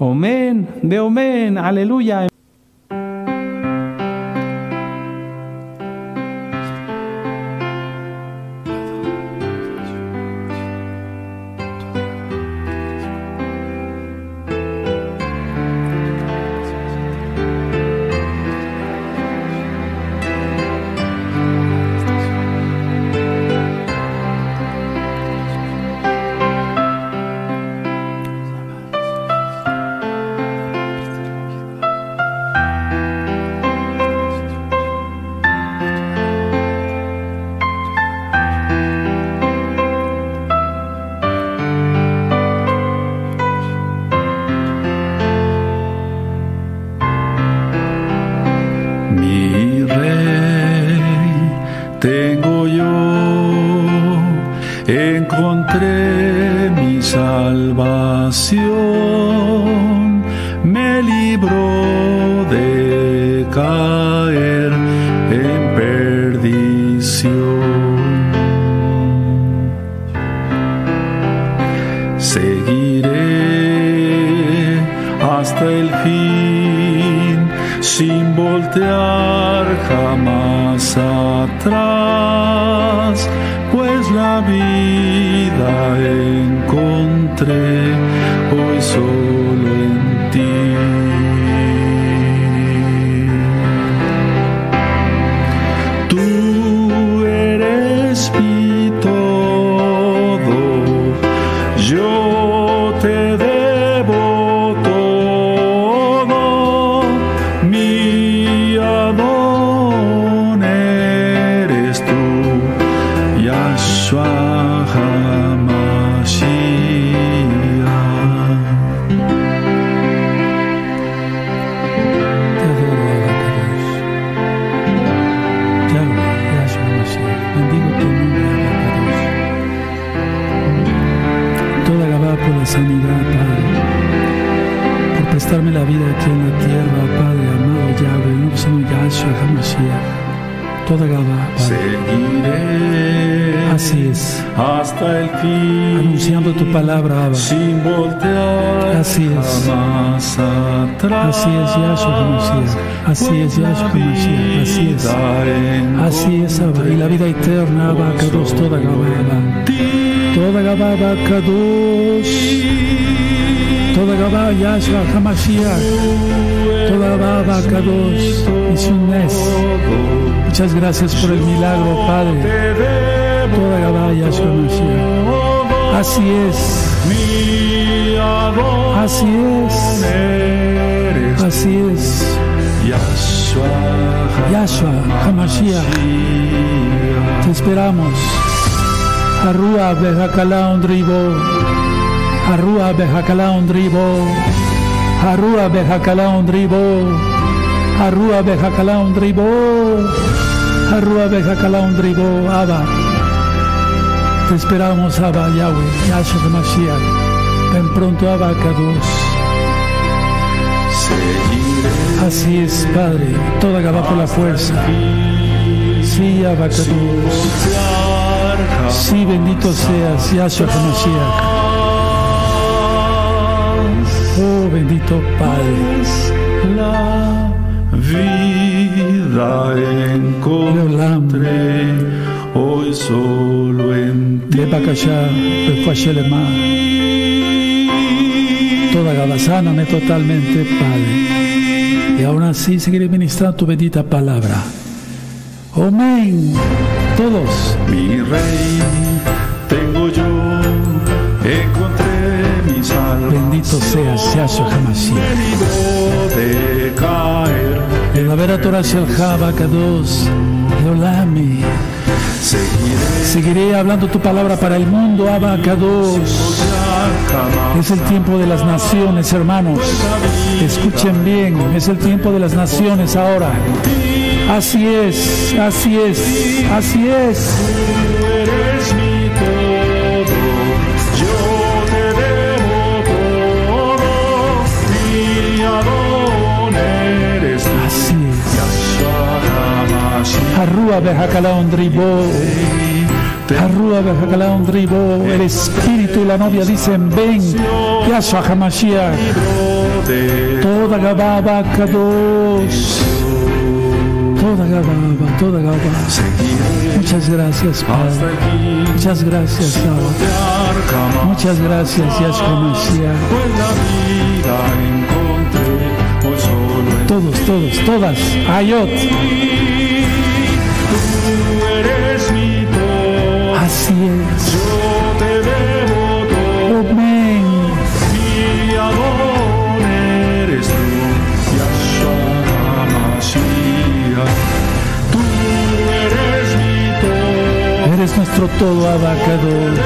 Amén, de amén, aleluya. Así es, Yahshua HaMashiach. Así es, Yahshua HaMashiach. Así es. Así es, Abba. Y la vida eterna, Abba, Kadosh, toda Gababa. Toda Gababa, Kadosh. Toda Gababa, Yahshua HaMashiach. Toda Gababa, Kadosh. Es un mes. Muchas gracias por el milagro, Padre. Toda HaMashiach. Así es. Así es. Así es. Yahshua Hamashiach. Te esperamos. Arrua Bejakala Ondribo. Arrua Bejakala Ondribo. Arrua Bejakala Ondribo. Arrua Bejakala Ondribo. Arrua Bejakala Ondribo. Abba. Te esperamos, Abba Yahweh. Yahshua Hamashiach. Ven pronto, Abba Kadosh. Así es, Padre, toda Gabá por la fuerza. Sí, Abacados. Sí, bendito seas, Yahshua HaMashiach. Oh, bendito Padre. La vida encontré hoy solo en ti. Toda sáname totalmente, Padre y aún así seguiré ministrando tu bendita palabra. Amén. Todos. Mi rey, tengo yo, encontré mi salvación. Bendito seas, Yahshua Hamashiach. El haber Torah Shel Kados, Leolami. Seguiré, Seguiré hablando tu palabra para el mundo, Abacados. Es el tiempo de las naciones, hermanos. Escuchen bien, es el tiempo de las naciones ahora. Así es, así es, así es. Arrua Bejakala Ondribo. Arrua Bejacalaon Ribo, el espíritu y la novia dicen, ven, Yahshua HaMashiach. Toda Gababa Kadosh. Toda Gababa, toda Gababa. Muchas gracias, Padre. Muchas gracias, Padre. Muchas gracias, Yahshua HaMashiach. Todos, todos, todas. Ayot. Así es. Yo te debo todo, Amén. mi Adón eres tú, Yahshua HaMashiach. Tú eres mi todo, Eres nuestro todo, Abacados.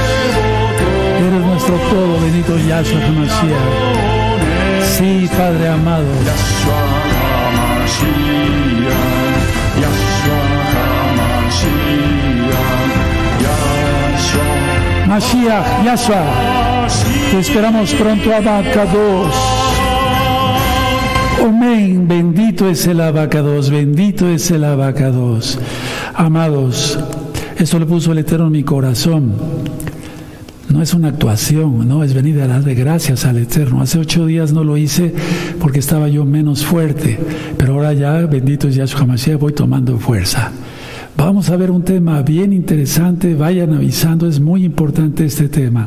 Eres nuestro todo, bendito Yahshua HaMashiach. Sí, Padre amado. Yahshua HaMashiach, Mashiach, Yahshua. Te esperamos pronto, Abacados. Amén. Bendito es el Abacados. Bendito es el Abacados. Amados, esto le puso el Eterno en mi corazón. No es una actuación, no es venir a dar de gracias al Eterno. Hace ocho días no lo hice porque estaba yo menos fuerte, pero ahora ya, bendito es Yahshua Mashiach, voy tomando fuerza. Vamos a ver un tema bien interesante, vayan avisando, es muy importante este tema.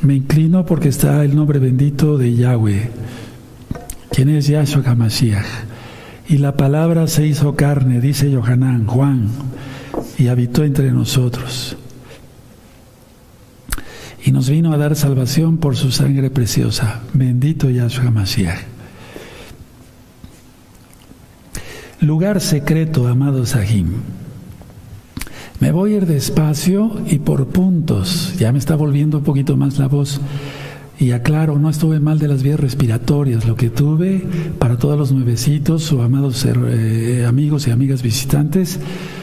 Me inclino porque está el nombre bendito de Yahweh, quien es Yahshua HaMashiach. Y la palabra se hizo carne, dice Yohanan, Juan, y habitó entre nosotros y nos vino a dar salvación por su sangre preciosa. Bendito Yahshua Mashiach. Lugar secreto, amado Sahim. Me voy a ir despacio y por puntos. Ya me está volviendo un poquito más la voz. Y aclaro, no estuve mal de las vías respiratorias. Lo que tuve para todos los nuevecitos o amados eh, amigos y amigas visitantes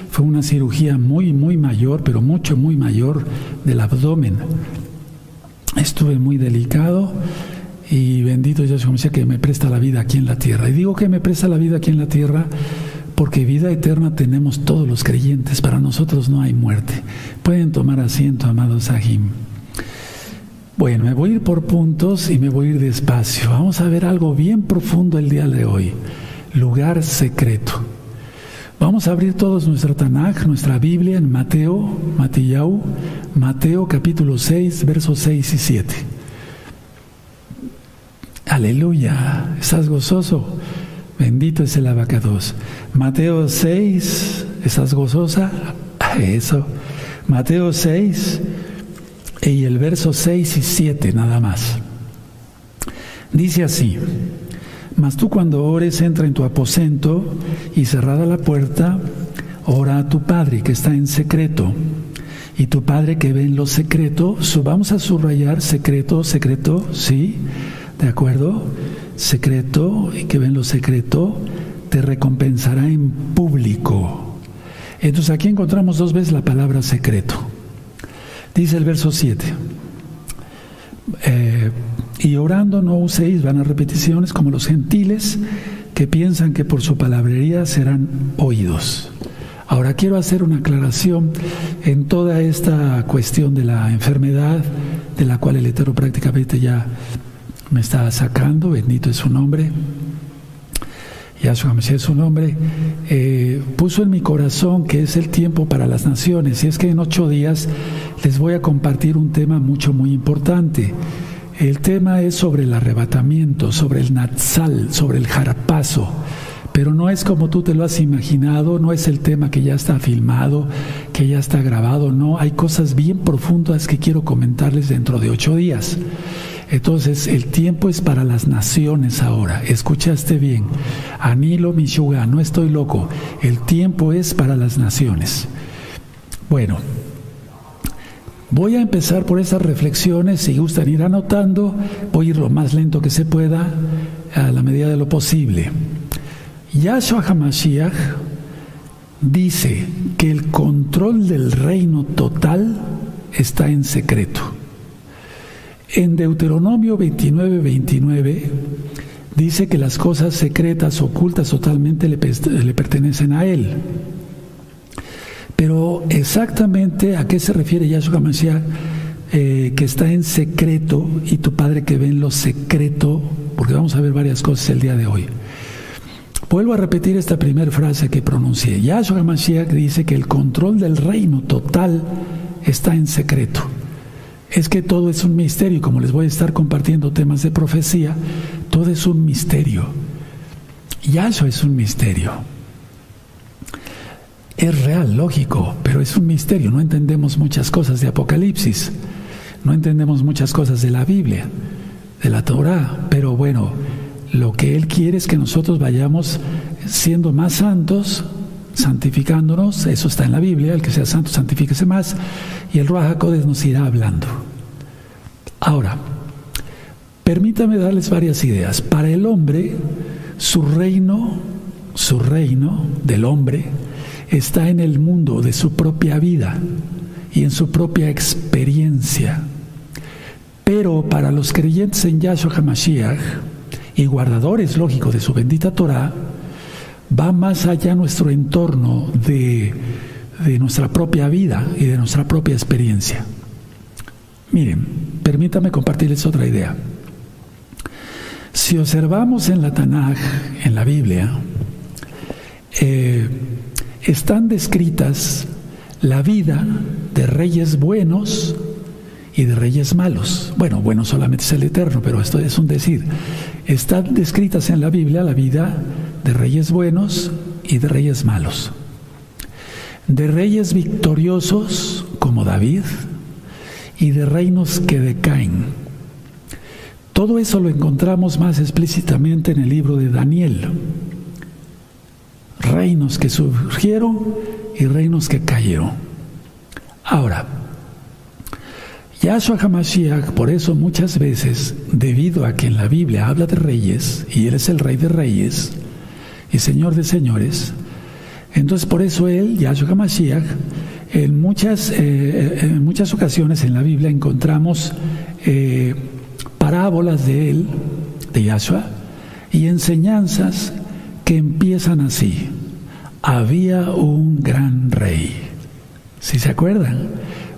fue una cirugía muy, muy mayor, pero mucho, muy mayor del abdomen. Estuve muy delicado y bendito Mashiach que me presta la vida aquí en la tierra. Y digo que me presta la vida aquí en la tierra porque vida eterna tenemos todos los creyentes. Para nosotros no hay muerte. Pueden tomar asiento, amados Sahim. Bueno, me voy a ir por puntos y me voy a ir despacio. Vamos a ver algo bien profundo el día de hoy. Lugar secreto. Vamos a abrir todos nuestro Tanaj, nuestra Biblia en Mateo, Matillau, Mateo capítulo 6, versos 6 y 7. Aleluya, ¿estás gozoso? Bendito es el abacados. Mateo 6, ¿estás gozosa? Eso. Mateo 6 y el verso 6 y 7 nada más. Dice así. Mas tú cuando ores, entra en tu aposento y cerrada la puerta, ora a tu Padre que está en secreto. Y tu Padre que ve en lo secreto, vamos a subrayar secreto, secreto, ¿sí? ¿De acuerdo? Secreto y que ve en lo secreto, te recompensará en público. Entonces aquí encontramos dos veces la palabra secreto. Dice el verso 7. Eh, y orando no uséis vanas repeticiones como los gentiles que piensan que por su palabrería serán oídos. Ahora quiero hacer una aclaración en toda esta cuestión de la enfermedad, de la cual el Eterno prácticamente ya me está sacando, bendito es su nombre. Yahshua es su nombre, eh, puso en mi corazón que es el tiempo para las naciones. Y es que en ocho días les voy a compartir un tema mucho, muy importante. El tema es sobre el arrebatamiento, sobre el natsal, sobre el jarapazo. Pero no es como tú te lo has imaginado, no es el tema que ya está filmado, que ya está grabado, no, hay cosas bien profundas que quiero comentarles dentro de ocho días. Entonces, el tiempo es para las naciones ahora. Escuchaste bien. Anilo Mishuga, no estoy loco. El tiempo es para las naciones. Bueno, voy a empezar por esas reflexiones. Si gustan ir anotando, voy a ir lo más lento que se pueda, a la medida de lo posible. Yahshua HaMashiach dice que el control del reino total está en secreto. En Deuteronomio 29, 29 dice que las cosas secretas, ocultas totalmente le, pertenecen a Él. Pero exactamente a qué se refiere Yahshua Mashiach, eh, que está en secreto y tu Padre que ve en lo secreto, porque vamos a ver varias cosas el día de hoy. Vuelvo a repetir esta primera frase que pronuncié. Yahshua Mashiach dice que el control del reino total está en secreto. Es que todo es un misterio, como les voy a estar compartiendo temas de profecía, todo es un misterio. Yahshua es un misterio. Es real, lógico, pero es un misterio. No entendemos muchas cosas de Apocalipsis, no entendemos muchas cosas de la Biblia, de la Torah, pero bueno, lo que Él quiere es que nosotros vayamos siendo más santos, santificándonos, eso está en la Biblia, el que sea santo santifíquese más, y el Ruach nos irá hablando. Ahora, permítame darles varias ideas. Para el hombre, su reino, su reino del hombre, está en el mundo de su propia vida y en su propia experiencia. Pero para los creyentes en Yahshua HaMashiach, y guardadores, lógico, de su bendita Torah, va más allá nuestro entorno de, nuestra propia vida y de nuestra propia experiencia. Miren, permítame compartirles otra idea. Si observamos en la Tanaj, en la Biblia, eh, están descritas la vida de reyes buenos y de reyes malos. Bueno, bueno solamente es el Eterno, pero esto es un decir. Están descritas en la Biblia la vida de reyes buenos y de reyes malos. De reyes victoriosos como David y de reinos que decaen. Todo eso lo encontramos más explícitamente en el libro de Daniel. Reinos que surgieron y reinos que cayeron. Ahora, Yahshua HaMashiach, por eso muchas veces, debido a que en la Biblia habla de reyes, y Él es el Rey de Reyes y Señor de Señores, entonces por eso Él, Yahshua HaMashiach, en muchas, eh, en muchas ocasiones en la Biblia encontramos eh, parábolas de Él, de Yahshua, y enseñanzas que empiezan así. Había un gran rey. ¿Si se acuerdan?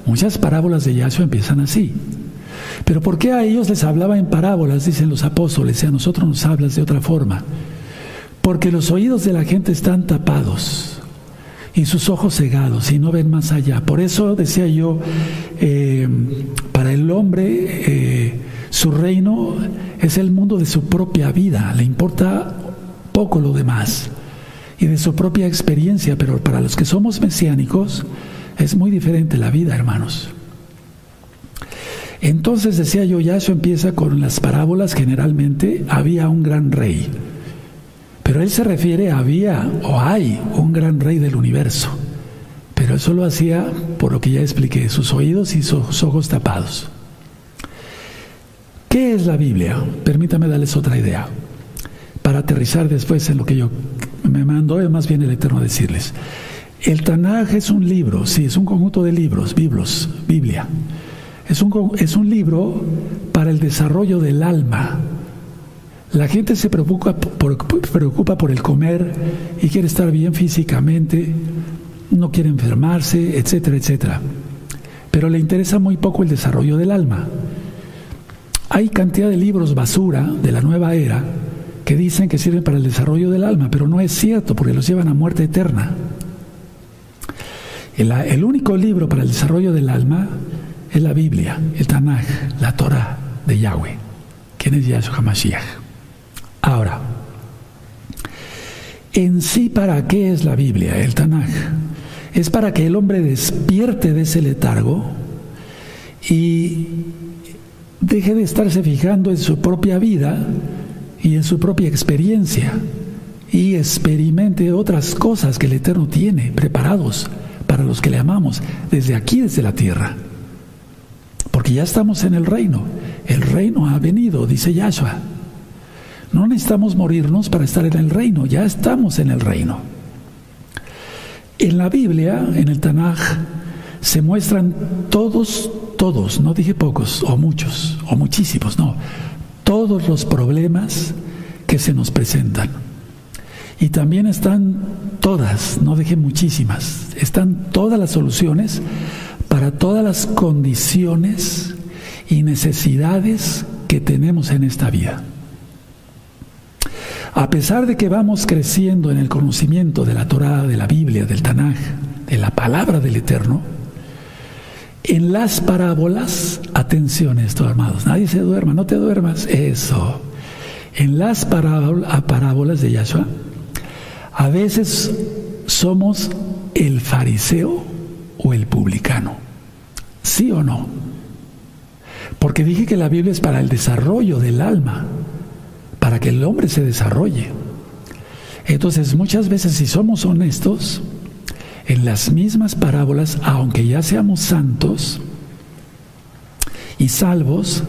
Muchas parábolas de Yahshua empiezan así. Pero ¿por qué a ellos les hablaba en parábolas, dicen los apóstoles, y a nosotros nos hablas de otra forma? Porque los oídos de la gente están tapados y sus ojos cegados y no ven más allá. Por eso decía yo, eh, para el hombre eh, su reino es el mundo de su propia vida, le importa poco lo demás y de su propia experiencia, pero para los que somos mesiánicos, es muy diferente la vida, hermanos. Entonces decía yo, ya eso empieza con las parábolas, generalmente había un gran rey. Pero él se refiere a había o hay un gran rey del universo. Pero eso lo hacía por lo que ya expliqué, sus oídos y sus ojos tapados. ¿Qué es la Biblia? Permítame darles otra idea, para aterrizar después en lo que yo me mando, más bien el Eterno decirles. El Tanaj es un libro, sí, es un conjunto de libros, biblos, Biblia. Es un, es un libro para el desarrollo del alma. La gente se preocupa por, preocupa por el comer y quiere estar bien físicamente, no quiere enfermarse, etcétera, etcétera. Pero le interesa muy poco el desarrollo del alma. Hay cantidad de libros basura de la nueva era que dicen que sirven para el desarrollo del alma, pero no es cierto porque los llevan a muerte eterna. El, único libro para el desarrollo del alma es la Biblia, el Tanaj, la Torah de Yahweh. ¿Quién es Yahshua HaMashiach? Ahora, en sí, ¿para qué es la Biblia, el Tanaj? Es para que el hombre despierte de ese letargo y deje de estarse fijando en su propia vida y en su propia experiencia y experimente otras cosas que el Eterno tiene preparados para los que le amamos, desde aquí, desde la tierra. Porque ya estamos en el reino. El reino ha venido, dice Yahshua. No necesitamos morirnos para estar en el reino, ya estamos en el reino. En la Biblia, en el Tanaj, se muestran todos, todos, no dije pocos, o muchos, o muchísimos, no, todos los problemas que se nos presentan. Y también están todas, no deje muchísimas, están todas las soluciones para todas las condiciones y necesidades que tenemos en esta vida. A pesar de que vamos creciendo en el conocimiento de la Torah, de la Biblia, del Tanaj, de la palabra del Eterno, en las parábolas, atención esto, hermanos, nadie se duerma, no te duermas, eso. En las parábolas de Yahshua, a veces somos el fariseo o el publicano. ¿Sí o no? Porque dije que la Biblia es para el desarrollo del alma, para que el hombre se desarrolle. Entonces, muchas veces si somos honestos, en las mismas parábolas, aunque ya seamos santos y salvos,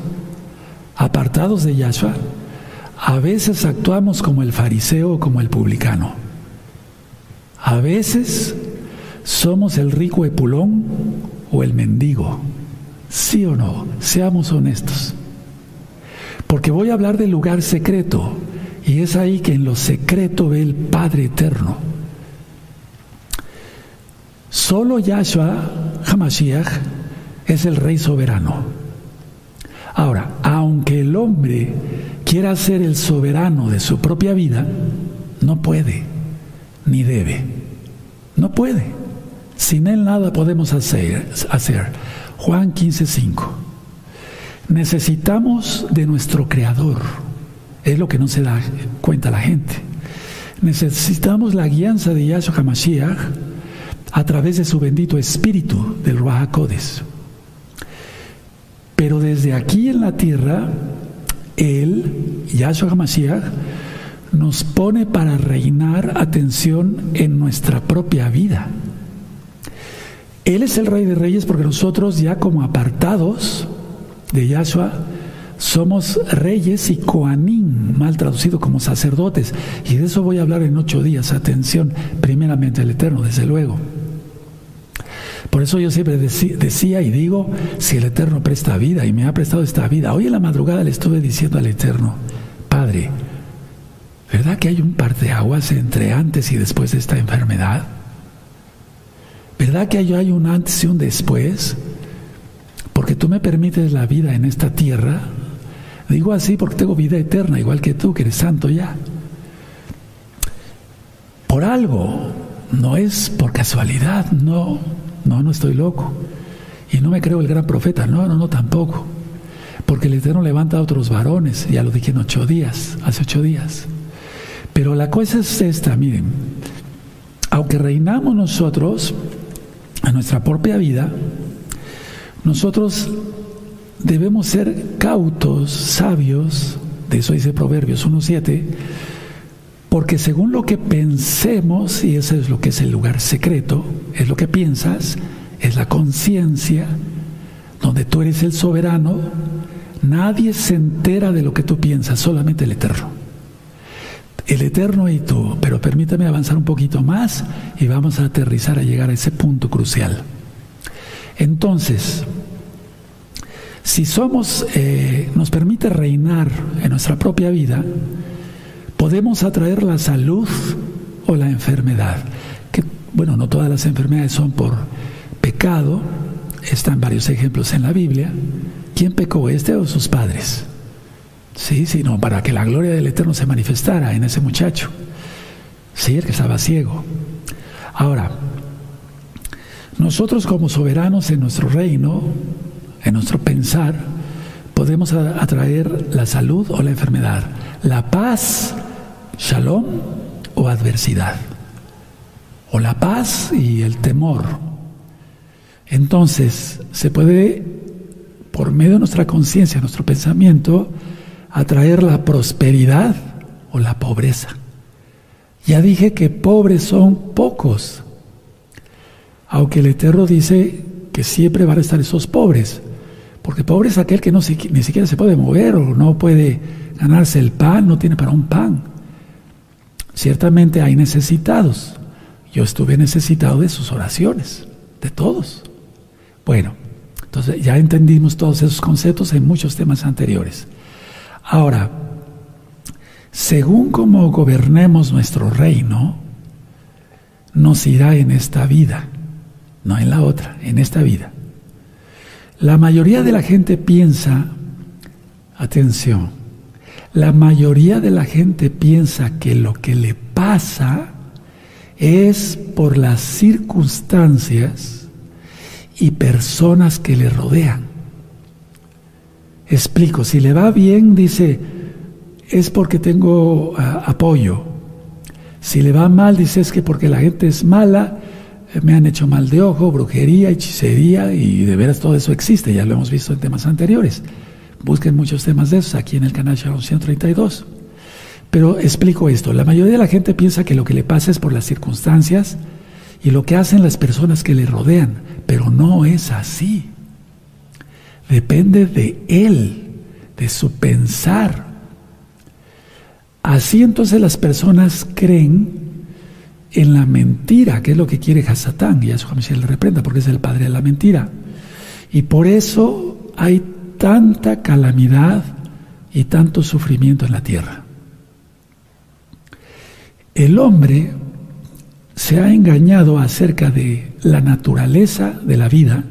apartados de Yahshua, a veces actuamos como el fariseo o como el publicano. A veces somos el rico epulón o el mendigo. ¿Sí o no? Seamos honestos. Porque voy a hablar del lugar secreto y es ahí que en lo secreto ve el Padre Eterno. Solo Yahshua Hamashiach es el Rey soberano. Ahora, aunque el hombre quiera ser el soberano de su propia vida, no puede, ni debe. No puede. Sin él nada podemos hacer. hacer. Juan 15:5. Necesitamos de nuestro Creador. Es lo que no se da cuenta la gente. Necesitamos la guianza de Yahshua HaMashiach a través de su bendito espíritu del Ruach Pero desde aquí en la tierra, Él, Yahshua HaMashiach, nos pone para reinar atención en nuestra propia vida. Él es el Rey de Reyes porque nosotros ya como apartados de Yahshua somos reyes y coanín, mal traducido como sacerdotes. Y de eso voy a hablar en ocho días. Atención, primeramente el Eterno, desde luego. Por eso yo siempre decía y digo, si el Eterno presta vida y me ha prestado esta vida, hoy en la madrugada le estuve diciendo al Eterno, Padre, ¿verdad que hay un par de aguas entre antes y después de esta enfermedad? ¿Verdad que hay un antes y un después? Porque tú me permites la vida en esta tierra. Digo así porque tengo vida eterna, igual que tú, que eres santo ya. Por algo, no es por casualidad, no. No, no estoy loco. Y no me creo el gran profeta. No, no, no, tampoco. Porque el Eterno levanta a otros varones. Ya lo dije en ocho días, hace ocho días. Pero la cosa es esta, miren. Aunque reinamos nosotros a nuestra propia vida, nosotros debemos ser cautos, sabios, de eso dice Proverbios 1.7, porque según lo que pensemos, y ese es lo que es el lugar secreto, es lo que piensas, es la conciencia, donde tú eres el soberano, nadie se entera de lo que tú piensas, solamente el Eterno. El Eterno y tú, pero permítame avanzar un poquito más y vamos a aterrizar a llegar a ese punto crucial. Entonces, si somos, eh, nos permite reinar en nuestra propia vida, podemos atraer la salud o la enfermedad. Que, bueno, no todas las enfermedades son por pecado, están varios ejemplos en la Biblia. ¿Quién pecó, este o sus padres? Sí, sino para que la gloria del Eterno se manifestara en ese muchacho. Sí, el que estaba ciego. Ahora, nosotros como soberanos en nuestro reino, en nuestro pensar, podemos atraer la salud o la enfermedad, la paz shalom o adversidad, o la paz y el temor. Entonces, se puede, por medio de nuestra conciencia, nuestro pensamiento, atraer la prosperidad o la pobreza. Ya dije que pobres son pocos, aunque el Eterno dice que siempre van a estar esos pobres, porque pobre es aquel que no, ni siquiera se puede mover o no puede ganarse el pan, no tiene para un pan. Ciertamente hay necesitados. Yo estuve necesitado de sus oraciones, de todos. Bueno, entonces ya entendimos todos esos conceptos en muchos temas anteriores. Ahora, según como gobernemos nuestro reino, nos irá en esta vida, no en la otra, en esta vida. La mayoría de la gente piensa, atención, la mayoría de la gente piensa que lo que le pasa es por las circunstancias y personas que le rodean. Explico, si le va bien, dice, es porque tengo ah, apoyo. Si le va mal, dice, es que porque la gente es mala, eh, me han hecho mal de ojo, brujería, hechicería, y de veras todo eso existe, ya lo hemos visto en temas anteriores. Busquen muchos temas de esos aquí en el canal Sharon 132. Pero explico esto, la mayoría de la gente piensa que lo que le pasa es por las circunstancias y lo que hacen las personas que le rodean, pero no es así. Depende de él, de su pensar. Así entonces las personas creen en la mentira, que es lo que quiere Hasatán, y a eso se le reprenda porque es el padre de la mentira. Y por eso hay tanta calamidad y tanto sufrimiento en la tierra. El hombre se ha engañado acerca de la naturaleza de la vida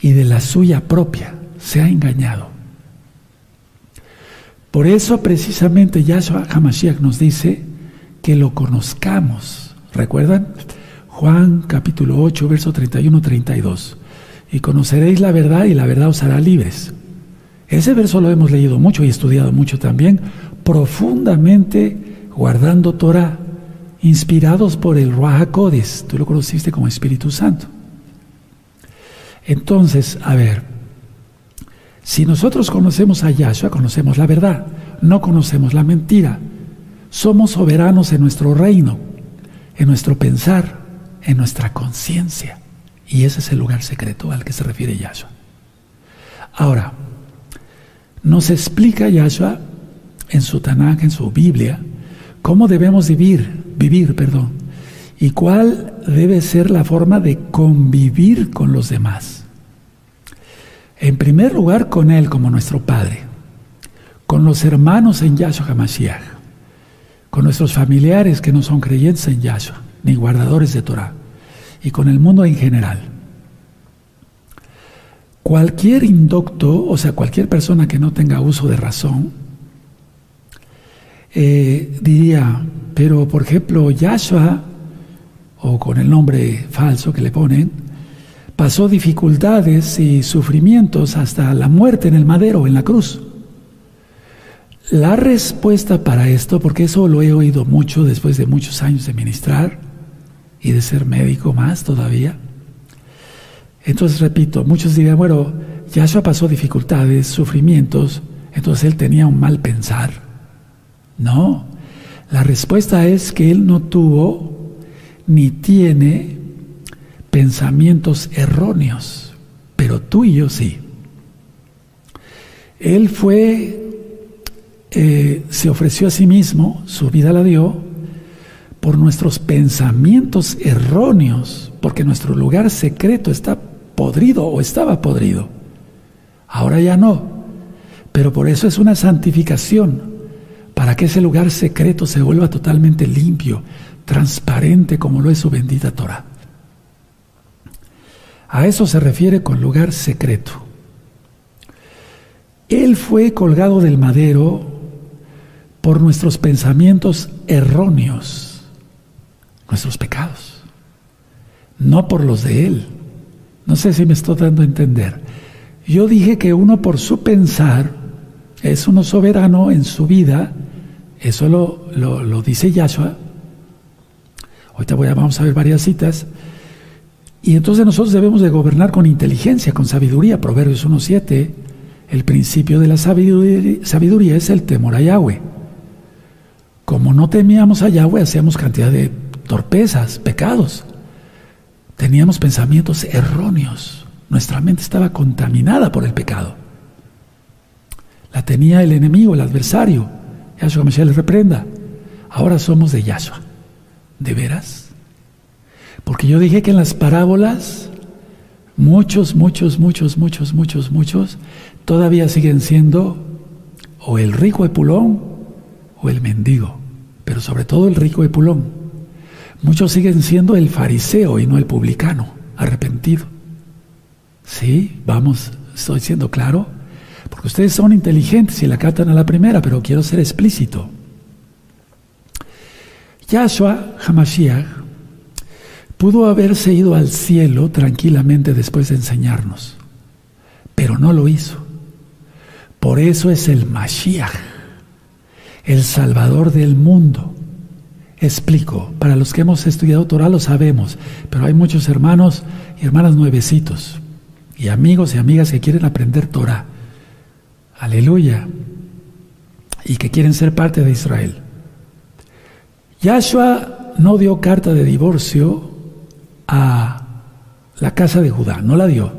y de la suya propia. Se ha engañado. Por eso precisamente Yahshua Hamashiach nos dice que lo conozcamos. ¿Recuerdan? Juan capítulo 8, verso 31-32. Y conoceréis la verdad y la verdad os hará libres. Ese verso lo hemos leído mucho y estudiado mucho también, profundamente guardando Torah, inspirados por el Ruach Tú lo conociste como Espíritu Santo. Entonces, a ver, si nosotros conocemos a Yahshua, conocemos la verdad, no conocemos la mentira. Somos soberanos en nuestro reino, en nuestro pensar, en nuestra conciencia. Y ese es el lugar secreto al que se refiere Yahshua. Ahora, nos explica Yahshua en su Tanakh, en su Biblia, cómo debemos vivir, vivir, perdón, y cuál debe ser la forma de convivir con los demás. En primer lugar, con Él como nuestro Padre, con los hermanos en Yahshua HaMashiach, con nuestros familiares que no son creyentes en Yahshua, ni guardadores de Torah, y con el mundo en general. Cualquier indocto, o sea, cualquier persona que no tenga uso de razón, eh, diría, pero por ejemplo, Yahshua, o con el nombre falso que le ponen, pasó dificultades y sufrimientos hasta la muerte en el madero, en la cruz. La respuesta para esto, porque eso lo he oído mucho después de muchos años de ministrar y de ser médico más todavía. Entonces, repito, muchos dirían, bueno, Yahshua pasó dificultades, sufrimientos, entonces él tenía un mal pensar. No, la respuesta es que él no tuvo ni tiene pensamientos erróneos, pero tú y yo sí. Él fue, eh, se ofreció a sí mismo, su vida la dio, por nuestros pensamientos erróneos, porque nuestro lugar secreto está podrido o estaba podrido. Ahora ya no, pero por eso es una santificación, para que ese lugar secreto se vuelva totalmente limpio, transparente como lo es su bendita Torah. A eso se refiere con lugar secreto. Él fue colgado del madero por nuestros pensamientos erróneos, nuestros pecados, no por los de Él. No sé si me estoy dando a entender. Yo dije que uno por su pensar es uno soberano en su vida, eso lo, lo, dice Yahshua. Ahorita voy a, vamos a ver varias citas. Y entonces nosotros debemos de gobernar con inteligencia, con sabiduría. Proverbios 1.7, el principio de la sabiduría, es el temor a Yahweh. Como no temíamos a Yahweh, hacíamos cantidad de torpezas, pecados. Teníamos pensamientos erróneos. Nuestra mente estaba contaminada por el pecado. La tenía el enemigo, el adversario. Yahshua Mashiach le reprenda. Ahora somos de Yahshua. ¿De veras? Porque yo dije que en las parábolas, muchos, muchos, muchos, muchos, muchos, muchos, todavía siguen siendo o el rico Epulón o el mendigo, pero sobre todo el rico de Pulón. Muchos siguen siendo el fariseo y no el publicano, arrepentido. Sí, vamos, estoy siendo claro, porque ustedes son inteligentes y la catan a la primera, pero quiero ser explícito. Yahshua Hamashiach pudo haberse ido al cielo tranquilamente después de enseñarnos, pero no lo hizo. Por eso es el Mashiach, el Salvador del mundo. Explico, para los que hemos estudiado Torah lo sabemos, pero hay muchos hermanos y hermanas nuevecitos y amigos y amigas que quieren aprender Torah. Aleluya. Y que quieren ser parte de Israel. Yahshua no dio carta de divorcio a la casa de Judá, no la dio,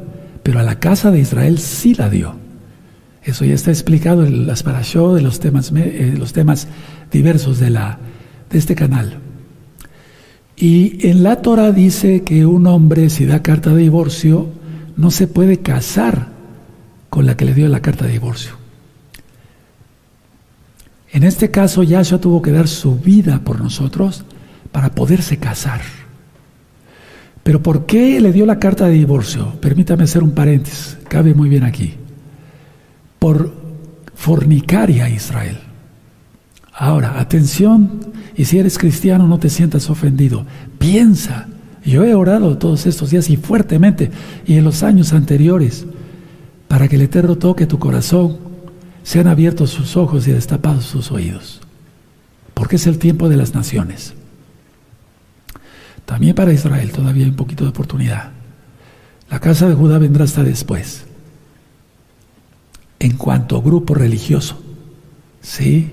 pero a la casa de Israel sí la dio. Eso ya está explicado en las parashot de los temas, eh, los temas diversos de, la, de este canal. Y en la Torah dice que un hombre, si da carta de divorcio, no se puede casar con la que le dio la carta de divorcio. En este caso, Yahshua tuvo que dar su vida por nosotros para poderse casar. Pero ¿por qué le dio la carta de divorcio? Permítame hacer un paréntesis, cabe muy bien aquí. Por fornicaria a Israel. Ahora, atención, y si eres cristiano no te sientas ofendido. Piensa, yo he orado todos estos días y fuertemente y en los años anteriores para que el Eterno toque tu corazón se han abierto sus ojos y destapado sus oídos, porque es el tiempo de las naciones. También para Israel todavía hay un poquito de oportunidad. La casa de Judá vendrá hasta después. En cuanto a grupo religioso, ¿sí?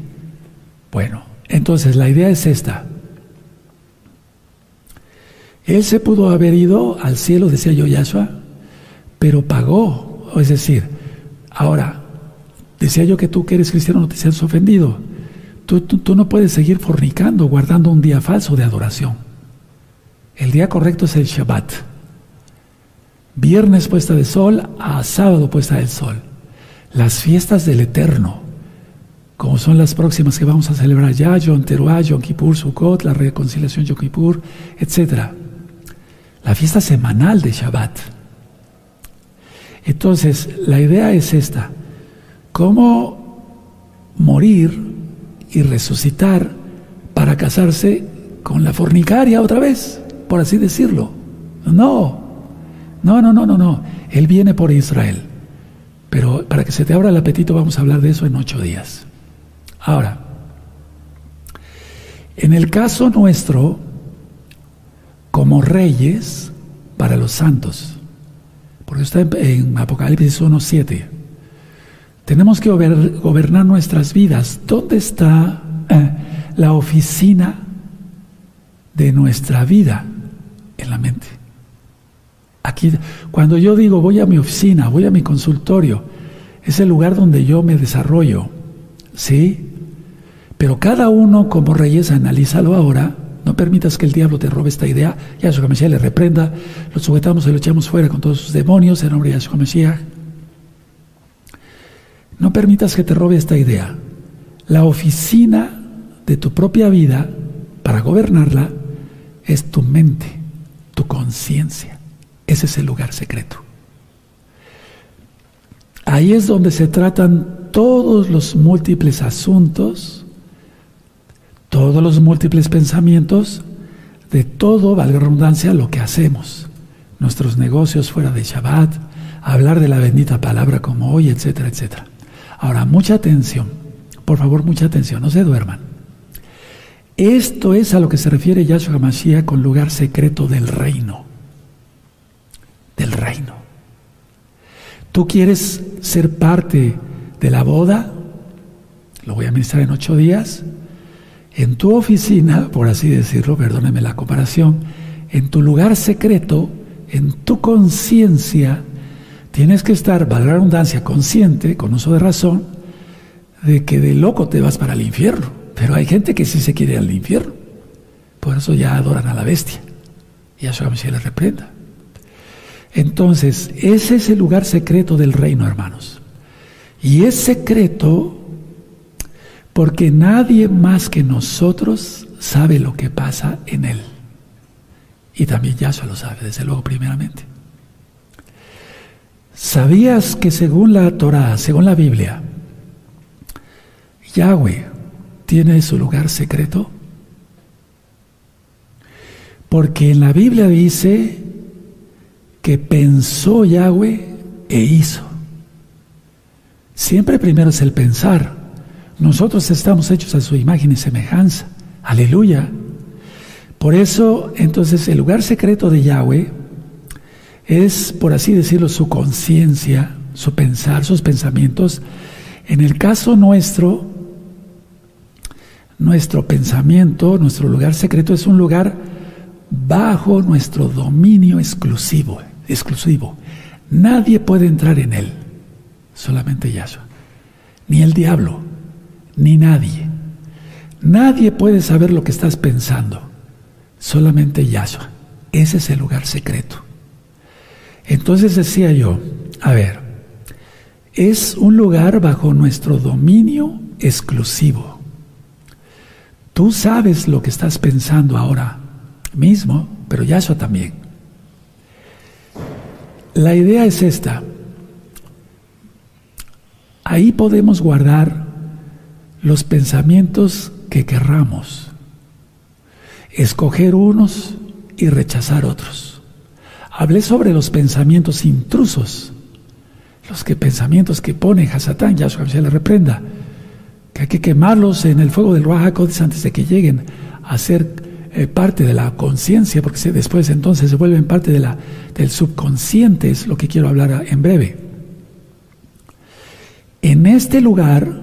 Bueno, entonces la idea es esta. Él se pudo haber ido al cielo, decía yo Yahshua, pero pagó. Es decir, ahora, Decía yo que tú que eres cristiano no te seas ofendido. Tú, tú, no puedes seguir fornicando, guardando un día falso de adoración. El día correcto es el Shabbat. Viernes puesta de sol a sábado puesta del sol. Las fiestas del Eterno, como son las próximas que vamos a celebrar ya, Yom Teruah, Yom Kippur, Sukkot, la reconciliación Yom Kippur, etc. La fiesta semanal de Shabbat. Entonces, la idea es esta cómo morir y resucitar para casarse con la fornicaria otra vez, por así decirlo. No, no, no, no, no, no. Él viene por Israel. Pero para que se te abra el apetito vamos a hablar de eso en ocho días. Ahora, en el caso nuestro, como reyes para los santos, porque está en, Apocalipsis 1.7, tenemos que gobernar nuestras vidas. ¿Dónde está eh, la oficina de nuestra vida? En la mente. Aquí, cuando yo digo voy a mi oficina, voy a mi consultorio, es el lugar donde yo me desarrollo. ¿Sí? Pero cada uno como reyes, analízalo ahora. No permitas que el diablo te robe esta idea. Yahshua Mashiach le reprenda. Lo sujetamos y lo echamos fuera con todos sus demonios en nombre de Yahshua Mashiach. No permitas que te robe esta idea. La oficina de tu propia vida, para gobernarla, es tu mente, tu conciencia. Ese es el lugar secreto. Ahí es donde se tratan todos los múltiples asuntos, todos los múltiples pensamientos, de todo, valga redundancia, lo que hacemos. Nuestros negocios fuera de Shabbat, hablar de la bendita palabra como hoy, etcétera, etcétera. Ahora, mucha atención, por favor, mucha atención, no se duerman. Esto es a lo que se refiere Yahshua Mashiach con lugar secreto del reino. Del reino. ¿Tú quieres ser parte de la boda? Lo voy a ministrar en ocho días. En tu oficina, por así decirlo, perdóneme la comparación, en tu lugar secreto, en tu conciencia, Tienes que estar, valga la redundancia, consciente, con uso de razón, de que de loco te vas para el infierno. Pero hay gente que sí se quiere al infierno. Por eso ya adoran a la bestia. Y a su se les reprenda. Entonces, ese es el lugar secreto del reino, hermanos. Y es secreto porque nadie más que nosotros sabe lo que pasa en él. Y también Yahshua lo sabe, desde luego, primeramente. ¿Sabías que según la Torah, según la Biblia, Yahweh tiene su lugar secreto? Porque en la Biblia dice que pensó Yahweh e hizo. Siempre primero es el pensar. Nosotros estamos hechos a su imagen y semejanza. Aleluya. Por eso, entonces, el lugar secreto de Yahweh es, por así decirlo, su conciencia, su pensar, sus pensamientos. En el caso nuestro, nuestro pensamiento, nuestro lugar secreto es un lugar bajo nuestro dominio exclusivo, exclusivo. Nadie puede entrar en él, solamente Yahshua. Ni el diablo, ni nadie. Nadie puede saber lo que estás pensando, solamente Yahshua. Ese es el lugar secreto. Entonces decía yo, a ver, es un lugar bajo nuestro dominio exclusivo. Tú sabes lo que estás pensando ahora mismo, pero Yahshua también. La idea es esta. Ahí podemos guardar los pensamientos que querramos, escoger unos y rechazar otros. Hablé sobre los pensamientos intrusos, los que pensamientos que pone Hasatán, Yahshua se le reprenda, que hay que quemarlos en el fuego del Ruach antes de que lleguen a ser eh, parte de la conciencia, porque después entonces se vuelven parte del subconsciente, es lo que quiero hablar en breve. En este lugar,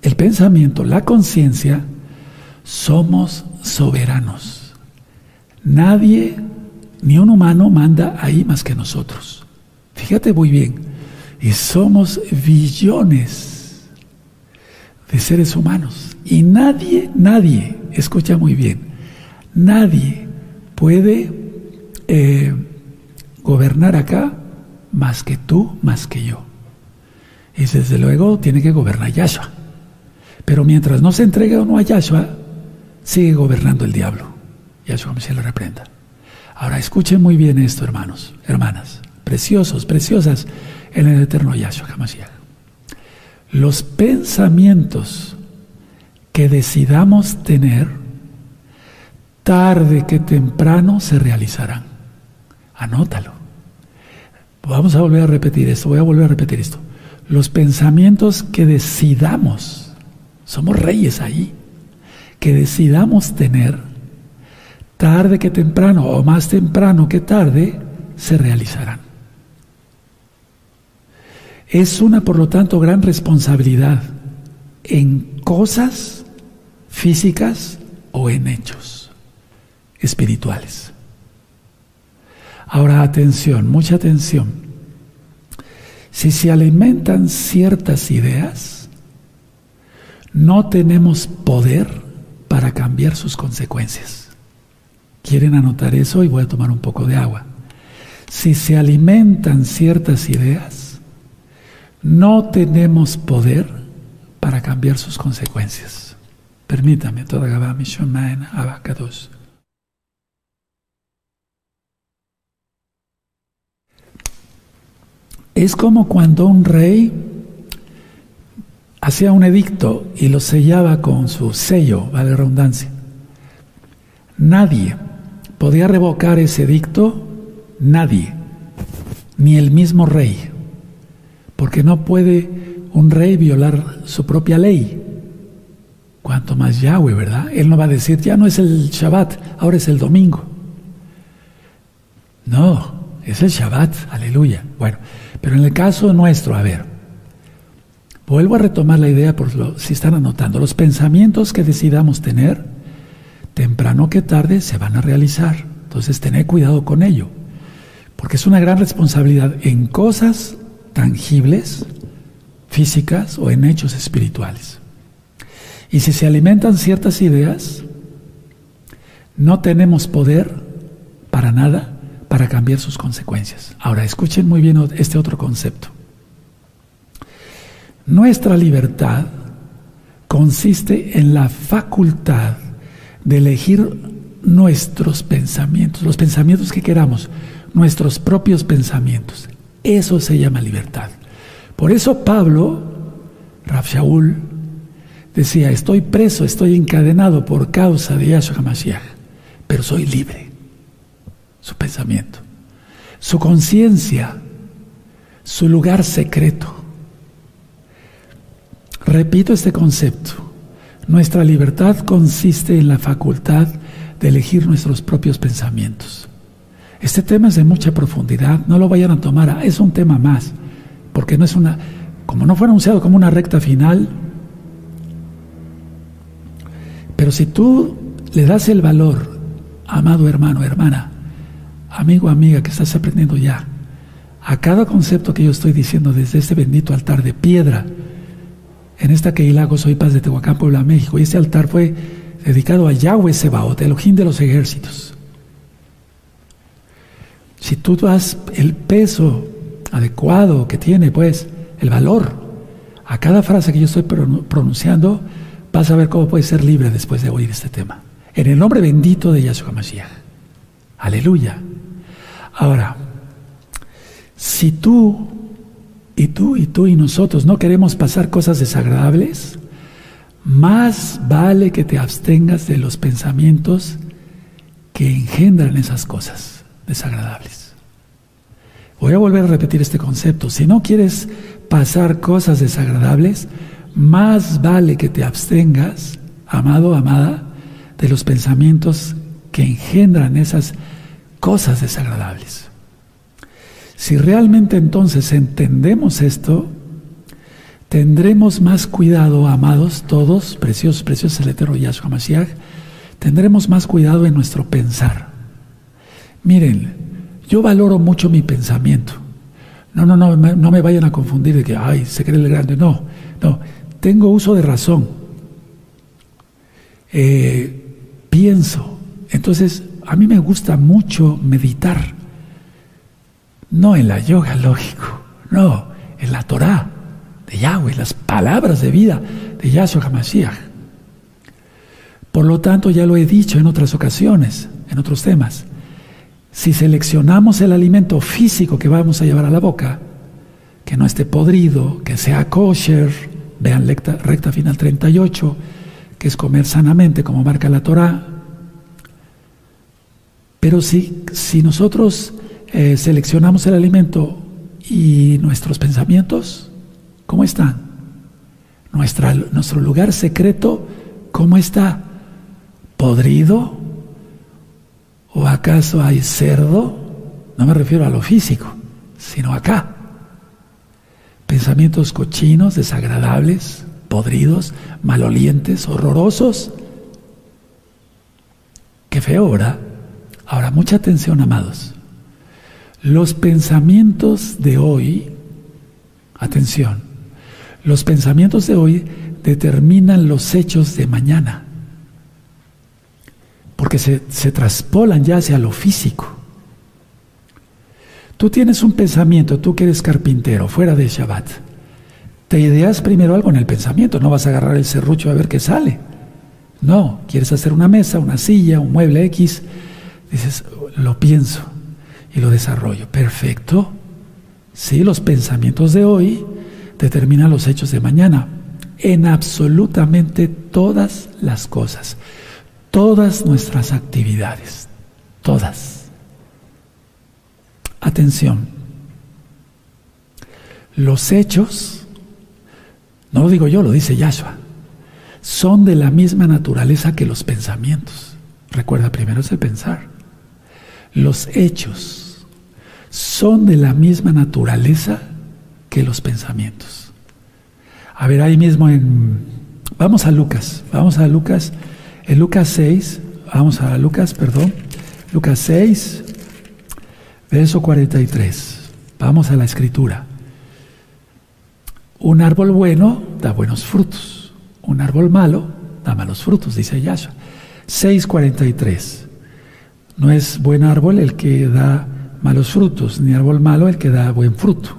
el pensamiento, la conciencia, somos soberanos. Nadie, ni un humano, manda ahí más que nosotros. Fíjate muy bien, y somos billones de seres humanos. Y nadie, nadie, escucha muy bien, Nadie puede eh, gobernar acá más que tú, más que yo. Y desde luego tiene que gobernar Yahshua. Pero mientras no se entregue uno a Yahshua, sigue gobernando el diablo. Yahshua se le reprenda. Ahora escuchen muy bien esto, hermanos, hermanas, preciosos, preciosas en el eterno Yahshua Hamashiach. Los pensamientos que decidamos tener tarde que temprano se realizarán. Anótalo. Vamos a volver a repetir esto, voy a volver a repetir esto. Los pensamientos que decidamos, somos reyes ahí, que decidamos tener, tarde que temprano o más temprano que tarde, se realizarán. Es una, por lo tanto, gran responsabilidad en cosas físicas o en hechos espirituales. Ahora atención, mucha atención. Si se alimentan ciertas ideas, no tenemos poder para cambiar sus consecuencias. ¿Quieren anotar eso? Y voy a tomar un poco de agua. Si se alimentan ciertas ideas, no tenemos poder para cambiar sus consecuencias. Permítame, toda Gabá Mishomaen Abacados. Es como cuando un rey hacía un edicto y lo sellaba con su sello, vale redundancia. Nadie podía revocar ese edicto, nadie, ni el mismo rey, porque no puede un rey violar su propia ley. Cuanto más Yahweh, ¿verdad? Él no va a decir, ya no es el Shabbat, ahora es el domingo. No, es el Shabbat, aleluya. Bueno, pero en el caso nuestro, a ver, vuelvo a retomar la idea por lo, si están anotando, los pensamientos que decidamos tener, temprano que tarde se van a realizar. Entonces, tener cuidado con ello, porque es una gran responsabilidad en cosas tangibles, físicas o en hechos espirituales. Y si se alimentan ciertas ideas, no tenemos poder para nada para cambiar sus consecuencias. Ahora, escuchen muy bien este otro concepto. Nuestra libertad consiste en la facultad de elegir nuestros pensamientos, los pensamientos que queramos, nuestros propios pensamientos. Eso se llama libertad. Por eso Pablo, Rab Shaul, decía, estoy preso, estoy encadenado por causa de Yahshua HaMashiach, pero soy libre. Su pensamiento, su conciencia, su lugar secreto. Repito este concepto. Nuestra libertad consiste en la facultad de elegir nuestros propios pensamientos. Este tema es de mucha profundidad, no lo vayan a tomar, es un tema más, porque no es una, como no fue anunciado como una recta final, pero si tú le das el valor, amado hermano, hermana, amigo, amiga, que estás aprendiendo ya, a cada concepto que yo estoy diciendo desde este bendito altar de piedra, en esta Keilago Soy Paz de Tehuacán, Puebla, México, y ese altar fue dedicado a Yahweh Sebaot, Elohim de los ejércitos. Si tú das el peso adecuado que tiene, pues, el valor a cada frase que yo estoy pronunciando, vas a ver cómo puedes ser libre después de oír este tema. En el nombre bendito de Yahshua Mashiach. Aleluya. Ahora, si tú y tú y tú y nosotros no queremos pasar cosas desagradables, más vale que te abstengas de los pensamientos que engendran esas cosas desagradables. Voy a volver a repetir este concepto. Si no quieres pasar cosas desagradables, más vale que te abstengas, amado, amada, de los pensamientos que engendran esas cosas desagradables. Si realmente entonces entendemos esto, tendremos más cuidado, amados, todos, preciosos, preciosos, el eterno Yahshua Mashiach, tendremos más cuidado en nuestro pensar. Miren, yo valoro mucho mi pensamiento. No, no, no, no me vayan a confundir de que, ay, se cree el grande. No, no, tengo uso de razón. Eh, pienso. Entonces, a mí me gusta mucho meditar. No en la yoga, lógico. No, en la Torah de Yahweh, las palabras de vida de Yahshua HaMashiach. Por lo tanto, ya lo he dicho en otras ocasiones, en otros temas. Si seleccionamos el alimento físico que vamos a llevar a la boca, que no esté podrido, que sea kosher, vean recta, final 38, que es comer sanamente como marca la Torah. Pero si, si nosotros eh, seleccionamos el alimento y nuestros pensamientos, ¿cómo están? Nuestro lugar secreto, ¿cómo está? ¿Podrido? ¿O acaso hay cerdo? No me refiero a lo físico, sino acá. Pensamientos cochinos, desagradables, podridos, malolientes, horrorosos. Qué feo, ¿verdad? Ahora, mucha atención, amados. Los pensamientos de hoy, atención, los pensamientos de hoy determinan los hechos de mañana porque se, traspolan ya hacia lo físico. Tú tienes un pensamiento, tú que eres carpintero, fuera de Shabbat. Te ideas primero algo en el pensamiento, no vas a agarrar el serrucho a ver qué sale. No, quieres hacer una mesa, una silla, un mueble X. Dices, lo pienso y lo desarrollo. Perfecto. Sí, los pensamientos de hoy determinan los hechos de mañana en absolutamente todas las cosas todas nuestras actividades, todas. Atención, los hechos, no lo digo yo, lo dice Yahshua, son de la misma naturaleza que los pensamientos. Recuerda, primero es el pensar. Los hechos son de la misma naturaleza que los pensamientos. A ver, ahí mismo en... Vamos a Lucas, vamos a Lucas en Lucas 6, vamos a Lucas, perdón, Lucas 6, verso 43. Vamos a la escritura. Un árbol bueno da buenos frutos, un árbol malo da malos frutos, dice Yahshua. 6.43. No es buen árbol el que da malos frutos, ni árbol malo el que da buen fruto.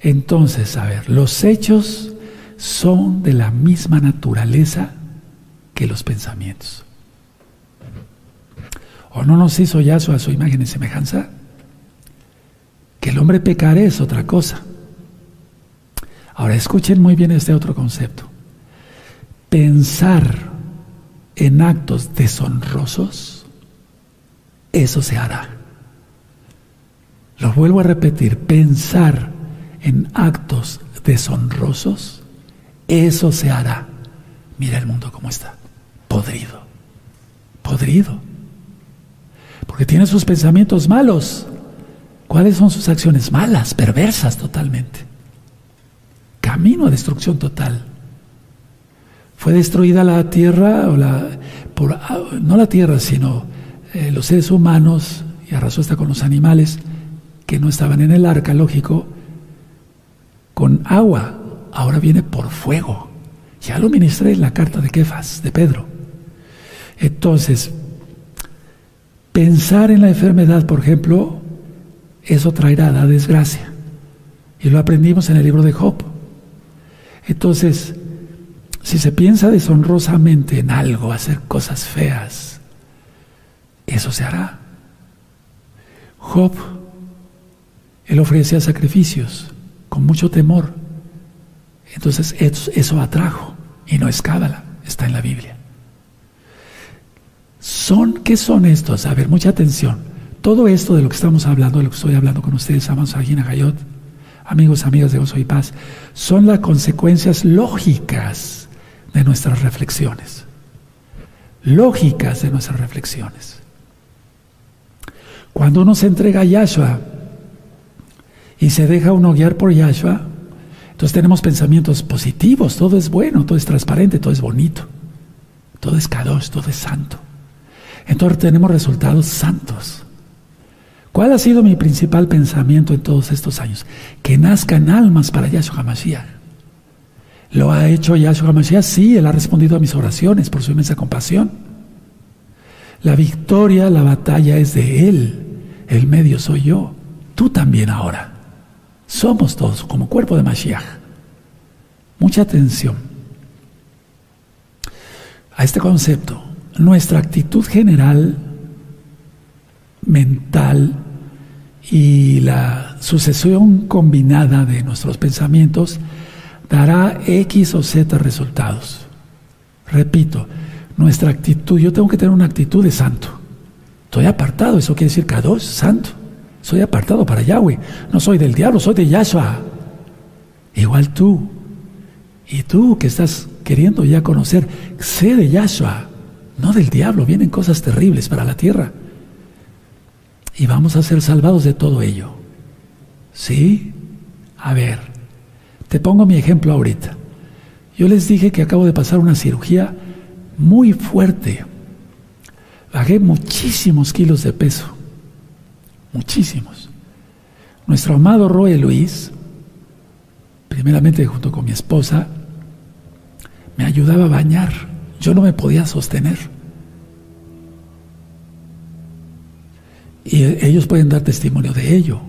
Entonces, a ver, los hechos son de la misma naturaleza que los pensamientos. ¿O no nos hizo Yahshua a su imagen y semejanza? Que el hombre pecare es otra cosa. Ahora escuchen muy bien este otro concepto. Pensar en actos deshonrosos, eso se hará. Lo vuelvo a repetir, pensar en actos deshonrosos, eso se hará. Mira el mundo cómo está, podrido, podrido. Porque tiene sus pensamientos malos. ¿Cuáles son sus acciones malas, perversas totalmente? Camino a destrucción total. Fue destruida la tierra, o la, por, no la tierra, sino eh, los seres humanos, y arrasó hasta con los animales que no estaban en el arca, lógico, con agua. Ahora viene por fuego. Ya lo ministré en la carta de Kefas, de Pedro. Entonces, pensar en la enfermedad, por ejemplo, eso traerá la desgracia. Y lo aprendimos en el libro de Job. Entonces, si se piensa deshonrosamente en algo, hacer cosas feas, eso se hará. Job, él ofrecía sacrificios con mucho temor. Entonces eso, atrajo y no es cábala, está en la Biblia. Son, ¿qué son estos? A ver, mucha atención. Todo esto de lo que estamos hablando, de lo que estoy hablando con ustedes, amados Agina Hayot, amigos, amigas de Gozo y Paz, son las consecuencias lógicas de nuestras reflexiones. Lógicas de nuestras reflexiones. Cuando uno se entrega a Yahshua y se deja uno guiar por Yahshua, entonces tenemos pensamientos positivos, todo es bueno, todo es transparente, todo es bonito, todo es kadosh, todo es santo. Entonces tenemos resultados santos. ¿Cuál ha sido mi principal pensamiento en todos estos años? Que nazcan almas para Yahshua HaMashiach. ¿Lo ha hecho Yahshua HaMashiach? Sí, Él ha respondido a mis oraciones por su inmensa compasión. La victoria, la batalla es de Él. El medio soy yo. Tú también ahora. Somos todos como cuerpo de Mashiach. Mucha atención a este concepto. Nuestra actitud general mental y la sucesión combinada de nuestros pensamientos dará X o Z resultados. Repito, nuestra actitud, yo tengo que tener una actitud de santo. Estoy apartado, eso quiere decir Kadosh, santo. Soy apartado para Yahweh. No soy del diablo, soy de Yahshua. Igual tú. Y tú que estás queriendo ya conocer, sé de Yahshua, no del diablo. Vienen cosas terribles para la tierra y vamos a ser salvados de todo ello. ¿Sí? A ver, te pongo mi ejemplo ahorita. Yo les dije que acabo de pasar una cirugía muy fuerte. Bajé muchísimos kilos de peso. Muchísimos. Nuestro amado Roy Luis, primeramente junto con mi esposa, me ayudaba a bañar. Yo no me podía sostener. Y ellos pueden dar testimonio de ello.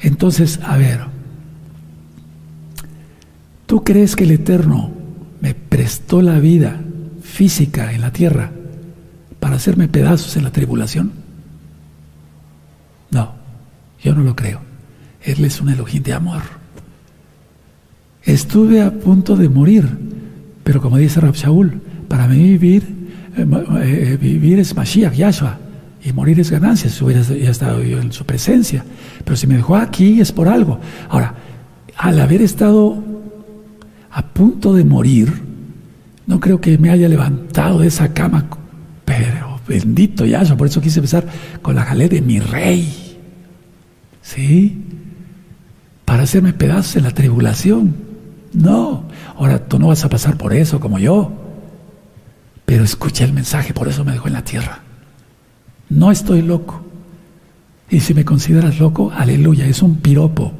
Entonces, a ver, ¿tú crees que el Eterno me prestó la vida física en la tierra para hacerme pedazos en la tribulación? No, yo no lo creo. Él es un elojín de amor. Estuve a punto de morir, pero como dice Rab Shaul, para mí vivir, eh, eh, vivir es Mashiach, Yahshua y morir es ganancia si hubiera estado yo en su presencia. Pero si me dejó aquí es por algo. Ahora, al haber estado a punto de morir, no creo que me haya levantado de esa cama, pero bendito ya, por eso quise empezar con la jalé de mi rey. ¿Sí? Para hacerme pedazos en la tribulación. No. Ahora tú no vas a pasar por eso como yo. Pero escucha el mensaje, por eso me dejó en la tierra. No estoy loco. Y si me consideras loco, aleluya, es un piropo,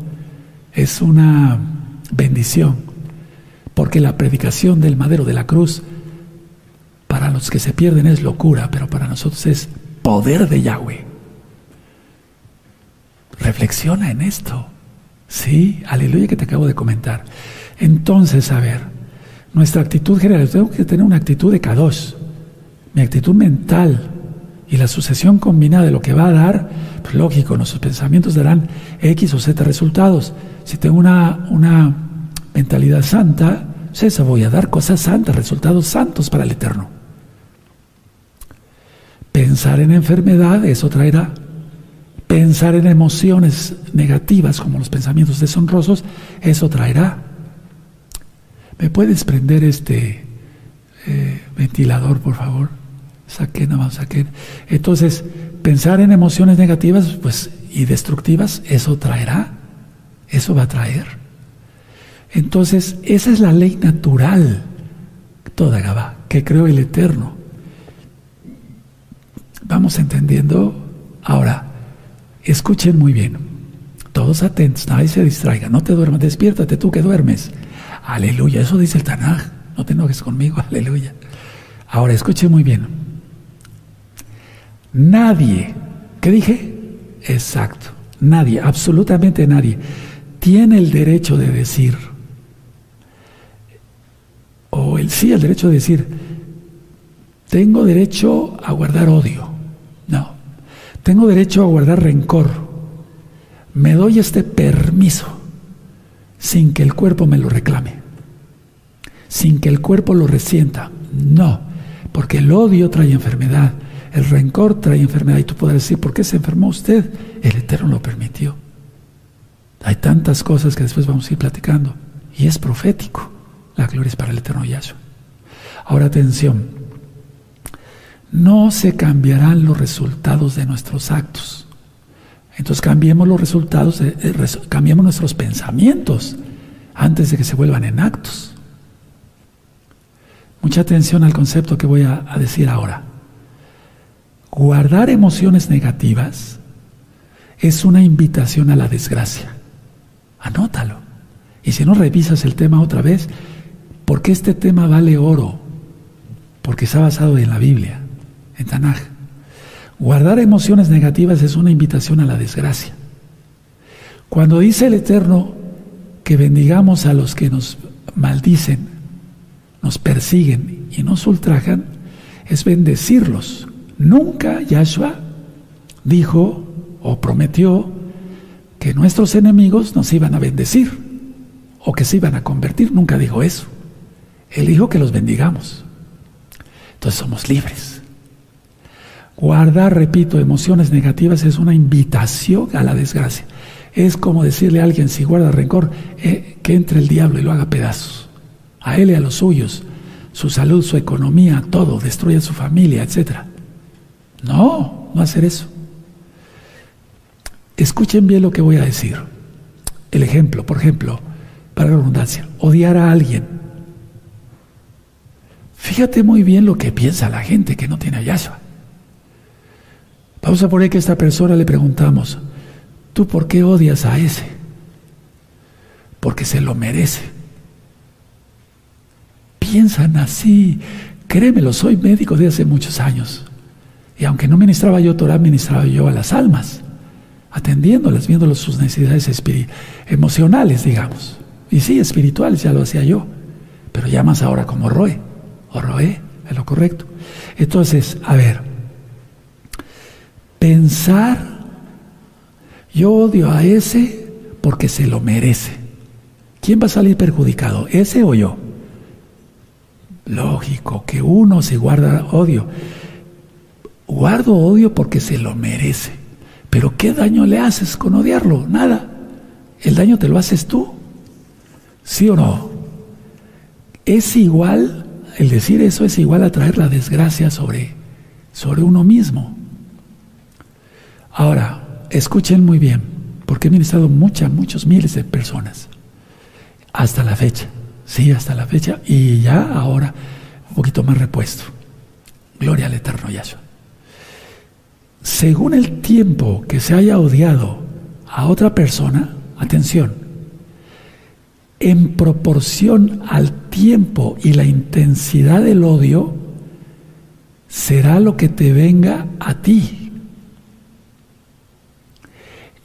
es una bendición. Porque la predicación del madero de la cruz, para los que se pierden es locura, pero para nosotros es poder de Yahweh. Reflexiona en esto. Sí, aleluya que te acabo de comentar. Entonces, a ver, nuestra actitud general, tengo que tener una actitud de K2, mi actitud mental y la sucesión combinada de lo que va a dar, pues lógico, nuestros pensamientos darán X o Z resultados. Si tengo una, una mentalidad santa, pues voy a dar cosas santas, resultados santos para el Eterno. Pensar en enfermedad, eso traerá Pensar en emociones negativas como los pensamientos deshonrosos, eso traerá. ¿Me puedes prender este eh, ventilador, por favor? Saquen, más saquen. Entonces, pensar en emociones negativas pues, y destructivas, eso traerá. Eso va a traer. Entonces, esa es la ley natural, toda Gabá, que creó el Eterno. ¿Vamos entendiendo? Ahora, Escuchen muy bien. Todos atentos, nadie se distraiga. No te duermas, despiértate tú que duermes. Aleluya, eso dice el Tanaj. No te enojes conmigo, aleluya. Ahora, escuchen muy bien. Nadie, ¿qué dije? Exacto, nadie, absolutamente nadie, tiene el derecho de decir, o el sí, el derecho de decir, tengo derecho a guardar odio. Tengo derecho a guardar rencor. Me doy este permiso sin que el cuerpo me lo reclame, sin que el cuerpo lo resienta. No, porque el odio trae enfermedad, el rencor trae enfermedad. Y tú podrás decir, ¿por qué se enfermó usted? El Eterno lo permitió. Hay tantas cosas que después vamos a ir platicando. Y es profético. La gloria es para el Eterno Yahshua. Ahora atención no se cambiarán los resultados de nuestros actos. Entonces cambiemos los resultados, cambiemos nuestros pensamientos antes de que se vuelvan en actos. Mucha atención al concepto que voy a decir ahora. Guardar emociones negativas es una invitación a la desgracia. Anótalo. Y si no revisas el tema otra vez, porque este tema vale oro, porque está basado en la Biblia en Tanaj. Guardar emociones negativas es una invitación a la desgracia. Cuando dice el Eterno que bendigamos a los que nos maldicen, nos persiguen y nos ultrajan, es bendecirlos. Nunca Yahshua dijo o prometió que nuestros enemigos nos iban a bendecir o que se iban a convertir. Nunca dijo eso. Él dijo que los bendigamos. Entonces somos libres. Guardar, repito, emociones negativas es una invitación a la desgracia. Es como decirle a alguien, si guarda rencor, eh, que entre el diablo y lo haga pedazos. A él y a los suyos, su salud, su economía, todo, destruya su familia, etc. No, no hacer eso. Escuchen bien lo que voy a decir. El ejemplo, por ejemplo, para la redundancia, odiar a alguien. Fíjate muy bien lo que piensa la gente que no tiene a Vamos a poner que a esta persona le preguntamos, ¿tú por qué odias a ese? Porque se lo merece. Piensan así. Créemelo, soy médico de hace muchos años. Y aunque no ministraba yo Torah, ministraba yo a las almas, atendiéndolas, viendo sus necesidades emocionales, digamos. Y sí, espirituales, ya lo hacía yo. Pero ya más ahora como Roe, o Roe, es lo correcto. Entonces, a ver, pensar, yo odio a ese porque se lo merece. ¿Quién va a salir perjudicado? ¿Ese o yo? Lógico que uno se guarda odio. Guardo odio porque se lo merece. Pero ¿qué daño le haces con odiarlo? Nada. El daño te lo haces tú. ¿Sí o no? Es igual, el decir eso es igual a traer la desgracia sobre, sobre uno mismo. Ahora, escuchen muy bien, porque he ministrado muchas, muchos miles de personas hasta la fecha. Sí, hasta la fecha. Y ya ahora un poquito más repuesto. Gloria al Eterno Yahshua. Según el tiempo que se haya odiado a otra persona, atención, en proporción al tiempo y la intensidad del odio, será lo que te venga a ti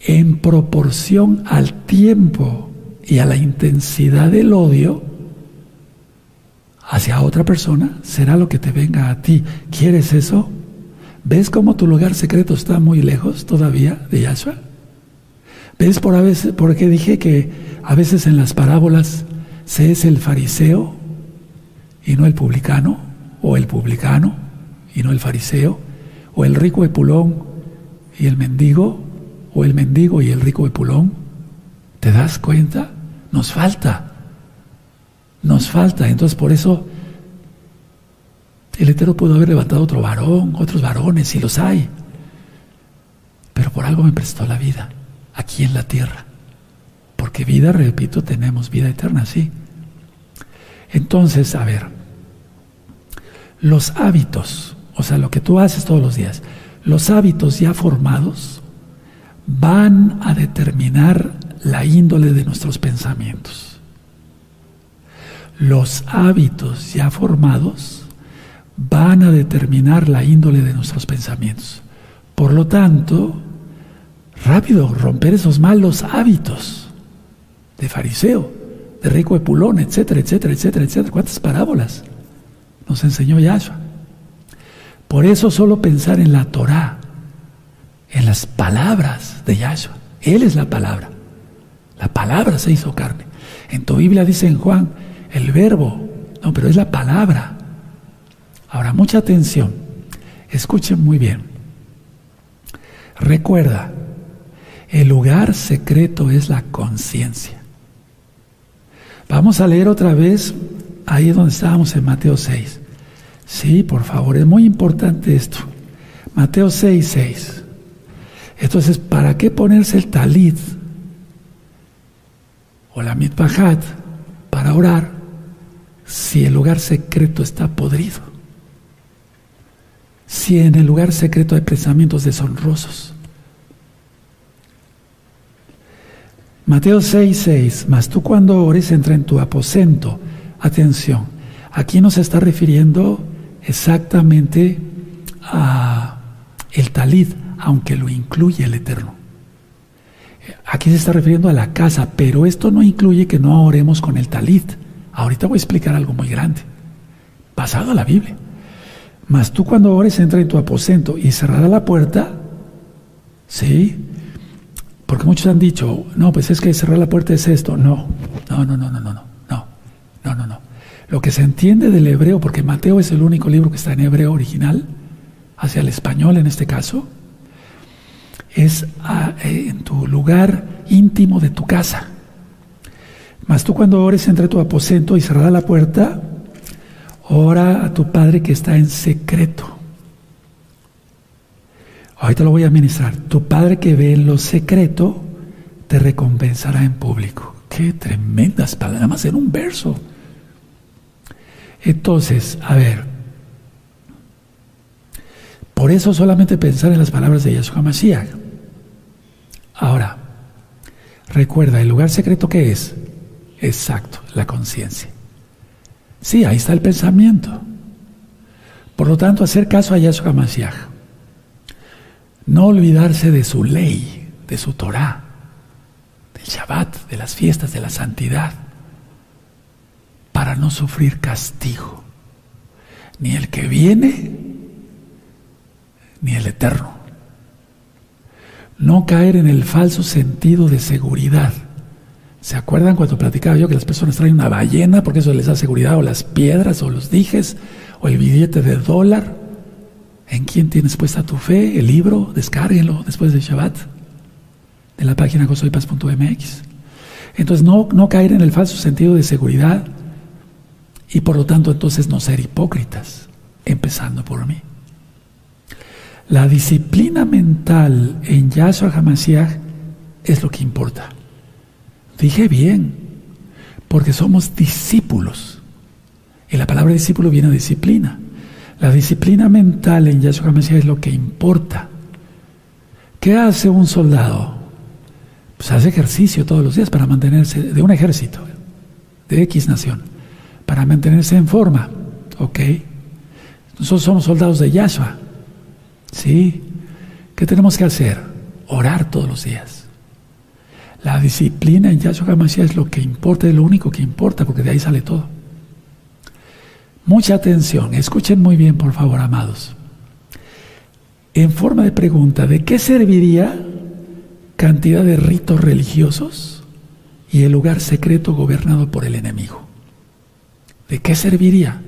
en proporción al tiempo y a la intensidad del odio hacia otra persona será lo que te venga a ti. ¿Quieres eso? ¿Ves cómo tu lugar secreto está muy lejos todavía de Yahshua? ¿Ves por, a veces, por qué dije que a veces en las parábolas se es el fariseo y no el publicano? ¿O el publicano y no el fariseo? ¿O el rico de Pulón y el mendigo? ¿O el mendigo y el rico de Pulón? ¿Te das cuenta? Nos falta. Nos falta. Entonces por eso el Eterno pudo haber levantado otro varón, otros varones, si los hay. Pero por algo me prestó la vida aquí en la tierra. Porque vida, repito, tenemos vida eterna, sí. Entonces, a ver, los hábitos, o sea, lo que tú haces todos los días, los hábitos ya formados van a determinar la índole de nuestros pensamientos. Los hábitos ya formados van a determinar la índole de nuestros pensamientos. Por lo tanto, rápido romper esos malos hábitos de fariseo, de rico de pulón, etcétera, etcétera, etcétera, etcétera. ¿Cuántas parábolas nos enseñó Yahshua? Por eso solo pensar en la Torah, en las palabras de Yahshua. Él es la palabra. La palabra se hizo carne. En tu Biblia dice en Juan, el verbo, no, pero es la palabra. Ahora, mucha atención. Escuchen muy bien. Recuerda, el lugar secreto es la conciencia. Vamos a leer otra vez ahí donde estábamos en Mateo 6. Sí, por favor, es muy importante esto. Mateo 6, 6. Entonces, ¿para qué ponerse el talit o la mitpahat para orar si el lugar secreto está podrido? Si en el lugar secreto hay pensamientos deshonrosos. Mateo 6, 6, mas tú cuando ores entra en tu aposento. Atención, aquí nos está refiriendo exactamente a el talid, aunque lo incluye el Eterno. Aquí se está refiriendo a la casa, pero esto no incluye que no oremos con el talid. Ahorita voy a explicar algo muy grande, basado a la Biblia. Mas tú cuando ores entra en tu aposento y cerrará la puerta, ¿sí? Porque muchos han dicho, no, pues es que cerrar la puerta es esto. No, no, no, no, no, no, no, no, no, no, no. Lo que se entiende del hebreo, porque Mateo es el único libro que está en hebreo original, hacia el español en este caso, es ah, eh, en tu lugar íntimo de tu casa. Mas tú cuando ores entre tu aposento y cerrada la puerta, ora a tu Padre que está en secreto Ahorita lo voy a administrar. Tu Padre que ve en lo secreto te recompensará en público. Qué tremendas palabras, nada más en un verso. Entonces, a ver, por eso solamente pensar en las palabras de Yahshua Mashiach. Ahora, recuerda, el lugar secreto que es, exacto, la conciencia. Sí, ahí está el pensamiento. Por lo tanto, hacer caso a Yahshua Mashiach. No olvidarse de su ley, de su Torah, del Shabbat, de las fiestas, de la santidad, para no sufrir castigo, ni el que viene, ni el eterno. No caer en el falso sentido de seguridad. ¿Se acuerdan cuando platicaba yo que las personas traen una ballena porque eso les da seguridad, o las piedras, o los dijes, o el billete de dólar? ¿En quién tienes puesta tu fe? El libro, descárguenlo después del Shabbat, de la página gozoypaz.mx. Entonces, no, no caer en el falso sentido de seguridad y por lo tanto, entonces no ser hipócritas, empezando por mí. La disciplina mental en Yahshua HaMashiach es lo que importa. Dije bien, porque somos discípulos. Y la palabra discípulo viene de disciplina. La disciplina mental en Yahshua Mesías es lo que importa. ¿Qué hace un soldado? Pues hace ejercicio todos los días para mantenerse, de un ejército, de X nación, para mantenerse en forma. ¿Ok? Nosotros somos soldados de Yahshua. ¿Sí? ¿Qué tenemos que hacer? Orar todos los días. La disciplina en Yahshua HaMashiach es lo que importa, es lo único que importa, porque de ahí sale todo. Mucha atención, escuchen muy bien, por favor, amados. En forma de pregunta, ¿de qué serviría cantidad de ritos religiosos y el lugar secreto gobernado por el enemigo? ¿De qué serviría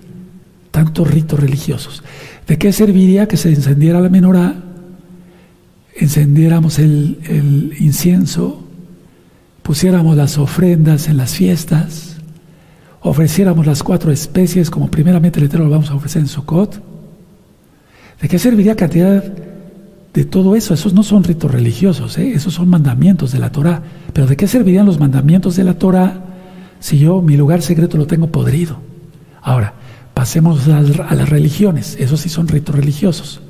tantos ritos religiosos? ¿De qué serviría que se encendiera la menorá, encendiéramos el, el incienso, pusiéramos las ofrendas en las fiestas, ofreciéramos las cuatro especies como primeramente el Eterno lo vamos a ofrecer en Sukkot? ¿De qué serviría cantidad de todo eso? Esos no son ritos religiosos, ¿eh? esos son mandamientos de la Torah. Pero ¿de qué servirían los mandamientos de la Torah si yo mi lugar secreto lo tengo podrido? Ahora, pasemos a las religiones, esos sí son ritos religiosos.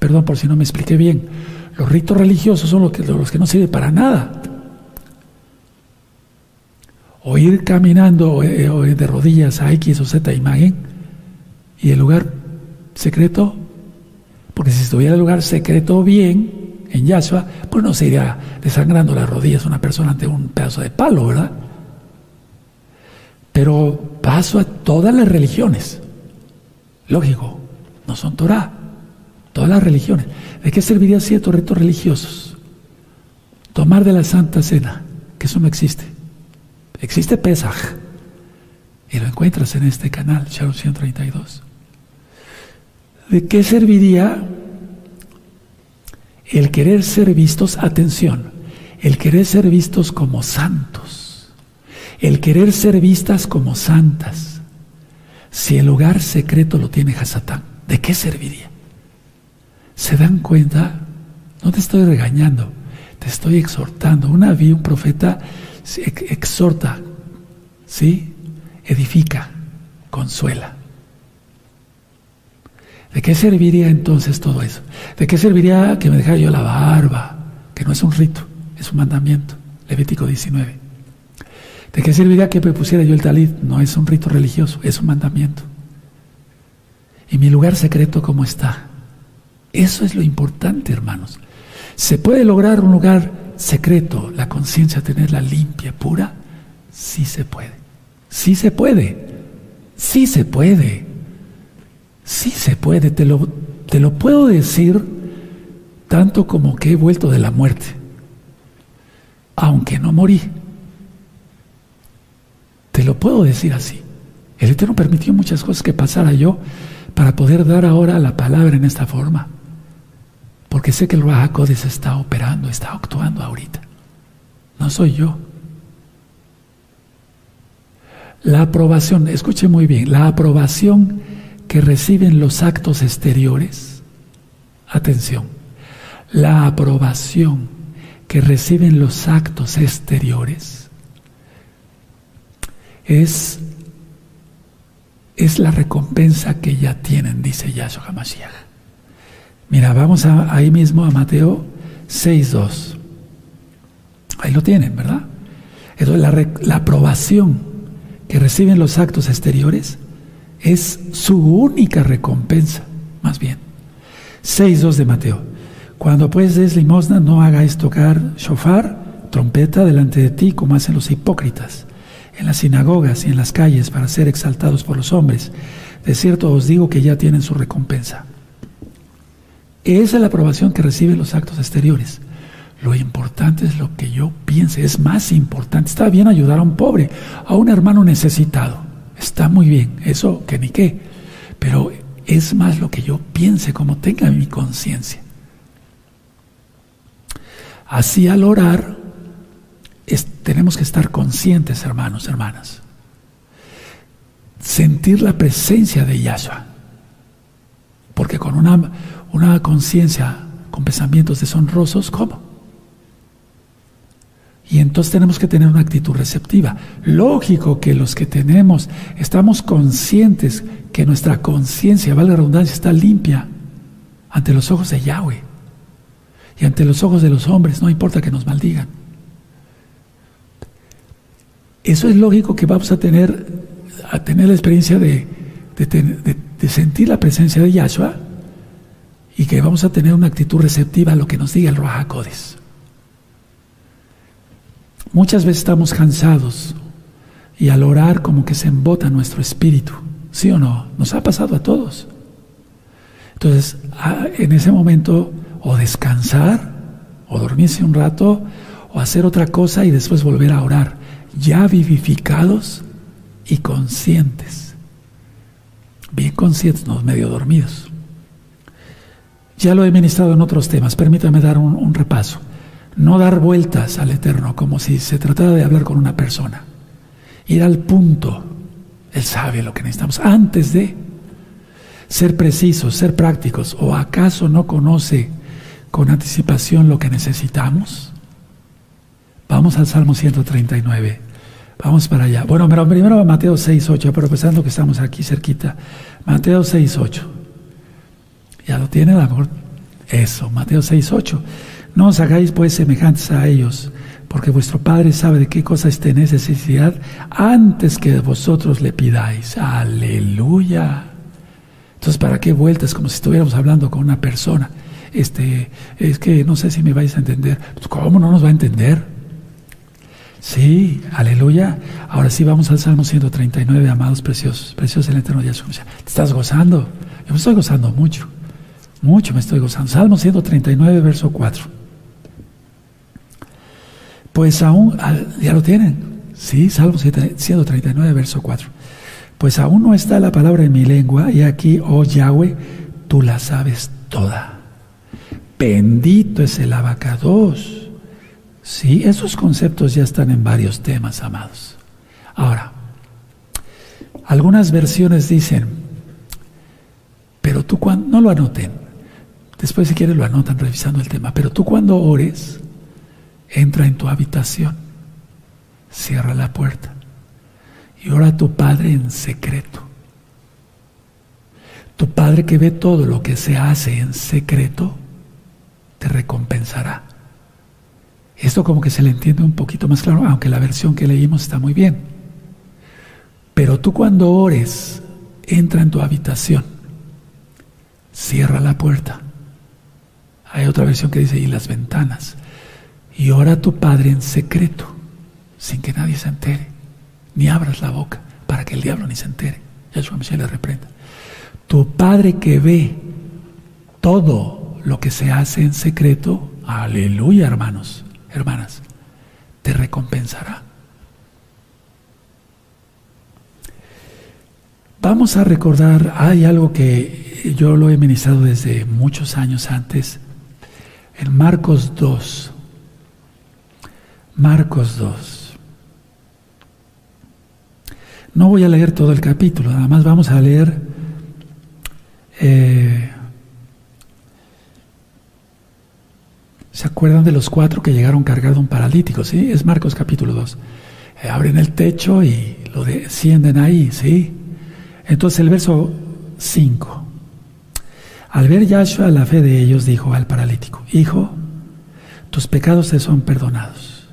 Perdón por si no me expliqué bien. Los ritos religiosos son los que, los que no sirven para nada o ir caminando eh, de rodillas a X o Z imagen y el lugar secreto, porque si estuviera el lugar secreto bien en Yahshua, pues no se iría desangrando las rodillas una persona ante un pedazo de palo, ¿verdad? Pero paso a todas las religiones. Lógico, no son Torah, todas las religiones. ¿De qué servirían ciertos ritos religiosos? Tomar de la Santa Cena, que eso no existe. Existe Pesaj y lo encuentras en este canal, Shalom 132. ¿De qué serviría el querer ser vistos? Atención, el querer ser vistos como santos, el querer ser vistas como santas, si el lugar secreto lo tiene Hasatán, ¿de qué serviría? ¿Se dan cuenta? No te estoy regañando, te estoy exhortando. Una vi un profeta exhorta, ¿sí? Edifica, consuela. ¿De qué serviría entonces todo eso? ¿De qué serviría que me dejara yo la barba? Que no es un rito, es un mandamiento. Levítico 19. ¿De qué serviría que me pusiera yo el talit? No es un rito religioso, es un mandamiento. ¿Y mi lugar secreto cómo está? Eso es lo importante, hermanos. Se puede lograr un lugar secreto, la conciencia, tenerla limpia, pura, sí se puede. Sí se puede. Sí se puede. Sí se puede. Te lo, te lo puedo decir tanto como que he vuelto de la muerte. Aunque no morí. Te lo puedo decir así. El Eterno permitió muchas cosas que pasara yo para poder dar ahora la palabra en esta forma porque sé que el Rahakodes está operando, está actuando ahorita. No soy yo. La aprobación, escuche muy bien, la aprobación que reciben los actos exteriores, atención, la aprobación que reciben los actos exteriores es, es la recompensa que ya tienen, dice Yahshua HaMashiach. Mira, vamos ahí mismo a Mateo 6.2. Ahí lo tienen, ¿verdad? Entonces, la, la aprobación que reciben los actos exteriores es su única recompensa, más bien. 6.2 de Mateo. Cuando pues des limosna, no hagáis tocar shofar, trompeta delante de ti, como hacen los hipócritas, en las sinagogas y en las calles, para ser exaltados por los hombres. De cierto os digo que ya tienen su recompensa. Esa es la aprobación que reciben los actos exteriores. Lo importante es lo que yo piense, es más importante. Está bien ayudar a un pobre, a un hermano necesitado. Está muy bien, eso que ni qué. Pero es más lo que yo piense, como tenga mi conciencia. Así al orar, tenemos que estar conscientes, hermanos, hermanas. Sentir la presencia de Yahshua. Porque con una, una conciencia con pensamientos deshonrosos, ¿cómo? Y entonces tenemos que tener una actitud receptiva. Lógico que los que tenemos, estamos conscientes que nuestra conciencia, vale la redundancia, está limpia ante los ojos de Yahweh y ante los ojos de los hombres, no importa que nos maldigan. Eso es lógico que vamos a tener, a tener la experiencia de, de sentir la presencia de Yahshua y que vamos a tener una actitud receptiva a lo que nos diga el Rahakodes. Muchas veces estamos cansados y al orar como que se embota nuestro espíritu. ¿Sí o no? Nos ha pasado a todos. Entonces, en ese momento, o descansar, o dormirse un rato, o hacer otra cosa y después volver a orar, ya vivificados y conscientes. Bien conscientes, no medio dormidos. Ya lo he ministrado en otros temas, permítame dar un, repaso. No dar vueltas al Eterno como si se tratara de hablar con una persona. Ir al punto. Él sabe lo que necesitamos antes de ser precisos, ser prácticos. ¿O acaso no conoce con anticipación lo que necesitamos? Vamos al Salmo 139. Vamos para allá. Bueno, primero Mateo 6, 8, pero pensando que estamos aquí cerquita. Mateo 6, 8. Ya lo tiene amor. Eso, Mateo 6, 8. No os hagáis pues semejantes a ellos, porque vuestro Padre sabe de qué cosas tenéis necesidad antes que vosotros le pidáis. Aleluya. Entonces, ¿para qué vueltas? Como si estuviéramos hablando con una persona. Este, es que no sé si me vais a entender. Pues, ¿Cómo no nos va a entender? Sí, aleluya. Ahora sí vamos al Salmo 139, amados preciosos, preciosos el eterno Dios. ¿Te estás gozando? Yo me estoy gozando mucho, mucho me estoy gozando. Salmo 139, verso 4. Pues aún, ya lo tienen, sí, Salmo 139, verso 4. Pues aún no está la palabra en mi lengua, y aquí, oh Yahweh, tú la sabes toda. Bendito es el abacados Sí, esos conceptos ya están en varios temas, amados. Ahora, algunas versiones dicen, pero tú cuando, no lo anoten, después si quieren lo anotan revisando el tema, pero tú cuando ores, entra en tu habitación, cierra la puerta y ora a tu Padre en secreto. Tu Padre que ve todo lo que se hace en secreto, te recompensará. Esto como que se le entiende un poquito más claro, aunque la versión que leímos está muy bien. Pero tú cuando ores, entra en tu habitación, cierra la puerta. Hay otra versión que dice, y las ventanas. Y ora a tu Padre en secreto, sin que nadie se entere. Ni abras la boca para que el diablo ni se entere. Yahshua Michelle le reprenda. Tu Padre que ve todo lo que se hace en secreto, aleluya hermanos, hermanas, te recompensará. Vamos a recordar, hay algo que yo lo he ministrado desde muchos años antes, en Marcos 2. Marcos 2. No voy a leer todo el capítulo, nada más vamos a leer eh, ¿Se acuerdan de los cuatro que llegaron cargando un paralítico? ¿Sí? Es Marcos capítulo 2. Eh, abren el techo y lo descienden ahí, ¿sí? Entonces el verso 5. Al ver Yahshua la fe de ellos, dijo al paralítico, Hijo, tus pecados te son perdonados.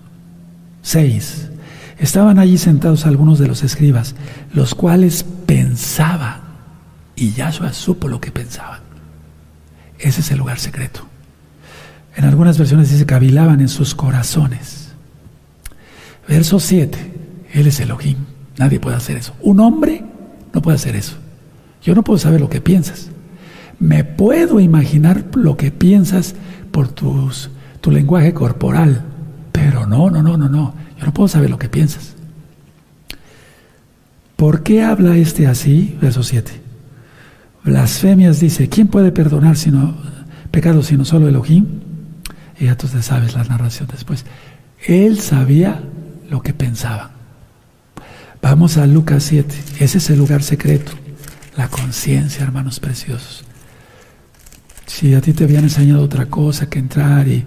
6. Estaban allí sentados algunos de los escribas, los cuales pensaban, y Yahshua supo lo que pensaban. Ese es el lugar secreto. En algunas versiones dice cavilaban en sus corazones. Verso 7. Él es Elohim. Nadie puede hacer eso. Un hombre no puede hacer eso. Yo no puedo saber lo que piensas. Me puedo imaginar lo que piensas por tus, tu lenguaje corporal. Pero no, no, no, no, no. Yo no puedo saber lo que piensas. ¿Por qué habla este así? Verso 7. Blasfemias dice, ¿quién puede perdonar sino pecados sino solo Elohim? Y ya tú te sabes la narración después. Él sabía lo que pensaba. Vamos a Lucas 7. Ese es el lugar secreto. La conciencia, hermanos preciosos. Si a ti te habían enseñado otra cosa que entrar y,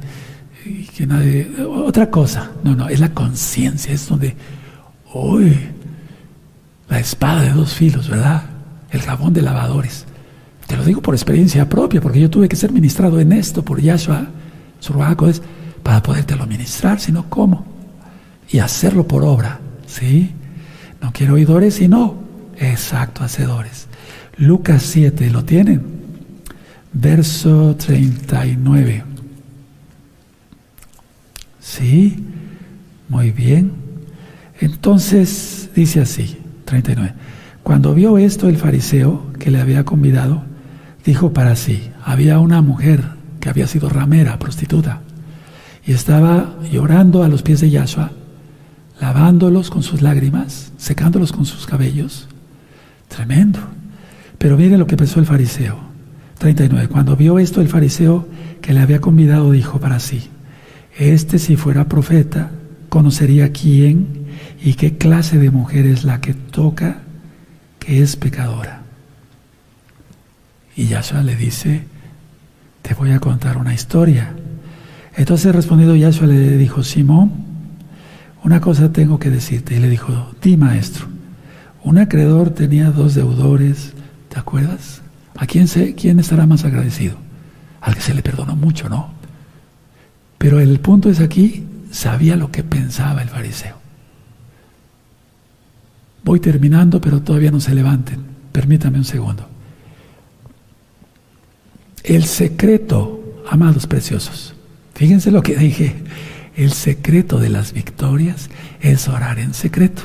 que nadie. Otra cosa. No, no, es la conciencia. Es donde. Uy, la espada de dos filos, ¿verdad? El jabón de lavadores. Te lo digo por experiencia propia, porque yo tuve que ser ministrado en esto por Yahshua es para podértelo ministrar, sino cómo. Y hacerlo por obra, ¿sí? No quiero oidores, sino exacto, hacedores. Lucas 7, ¿lo tienen? Verso 39. ¿Sí? Muy bien. Entonces dice así, 39. Cuando vio esto el fariseo que le había convidado, dijo para sí, había una mujer que había sido ramera, prostituta, y estaba llorando a los pies de Yahshua, lavándolos con sus lágrimas, secándolos con sus cabellos. Tremendo. Pero mire lo que pensó el fariseo. 39. Cuando vio esto el fariseo que le había convidado dijo para sí, este si fuera profeta, conocería quién y qué clase de mujer es la que toca que es pecadora. Y Yahshua le dice, te voy a contar una historia. Entonces respondido Yahshua le dijo, Simón, una cosa tengo que decirte. Y le dijo, di maestro, un acreedor tenía dos deudores, ¿te acuerdas? ¿A quién, se, quién estará más agradecido? Al que se le perdonó mucho, ¿no? Pero el punto es aquí, sabía lo que pensaba el fariseo. Voy terminando, pero todavía no se levanten. Permítame un segundo. El secreto, amados preciosos, fíjense lo que dije, el secreto de las victorias es orar en secreto.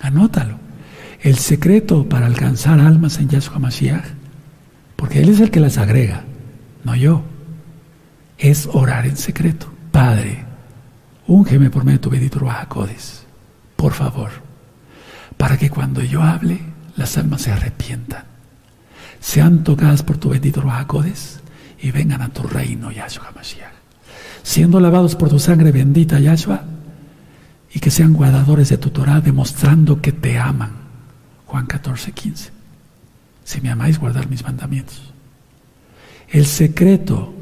Anótalo. El secreto para alcanzar almas en Yahshua Mashiach, porque Él es el que las agrega, no yo, es orar en secreto. Padre, úngeme por medio de tu bendito Ruajacodes, por favor, para que cuando yo hable, las almas se arrepientan sean tocadas por tu bendito Ruajacodes y vengan a tu reino, Yahshua Mashiach. Siendo lavados por tu sangre bendita, Yahshua, y que sean guardadores de tu Torah, demostrando que te aman. Juan 14, 15. Si me amáis, guardar mis mandamientos. El secreto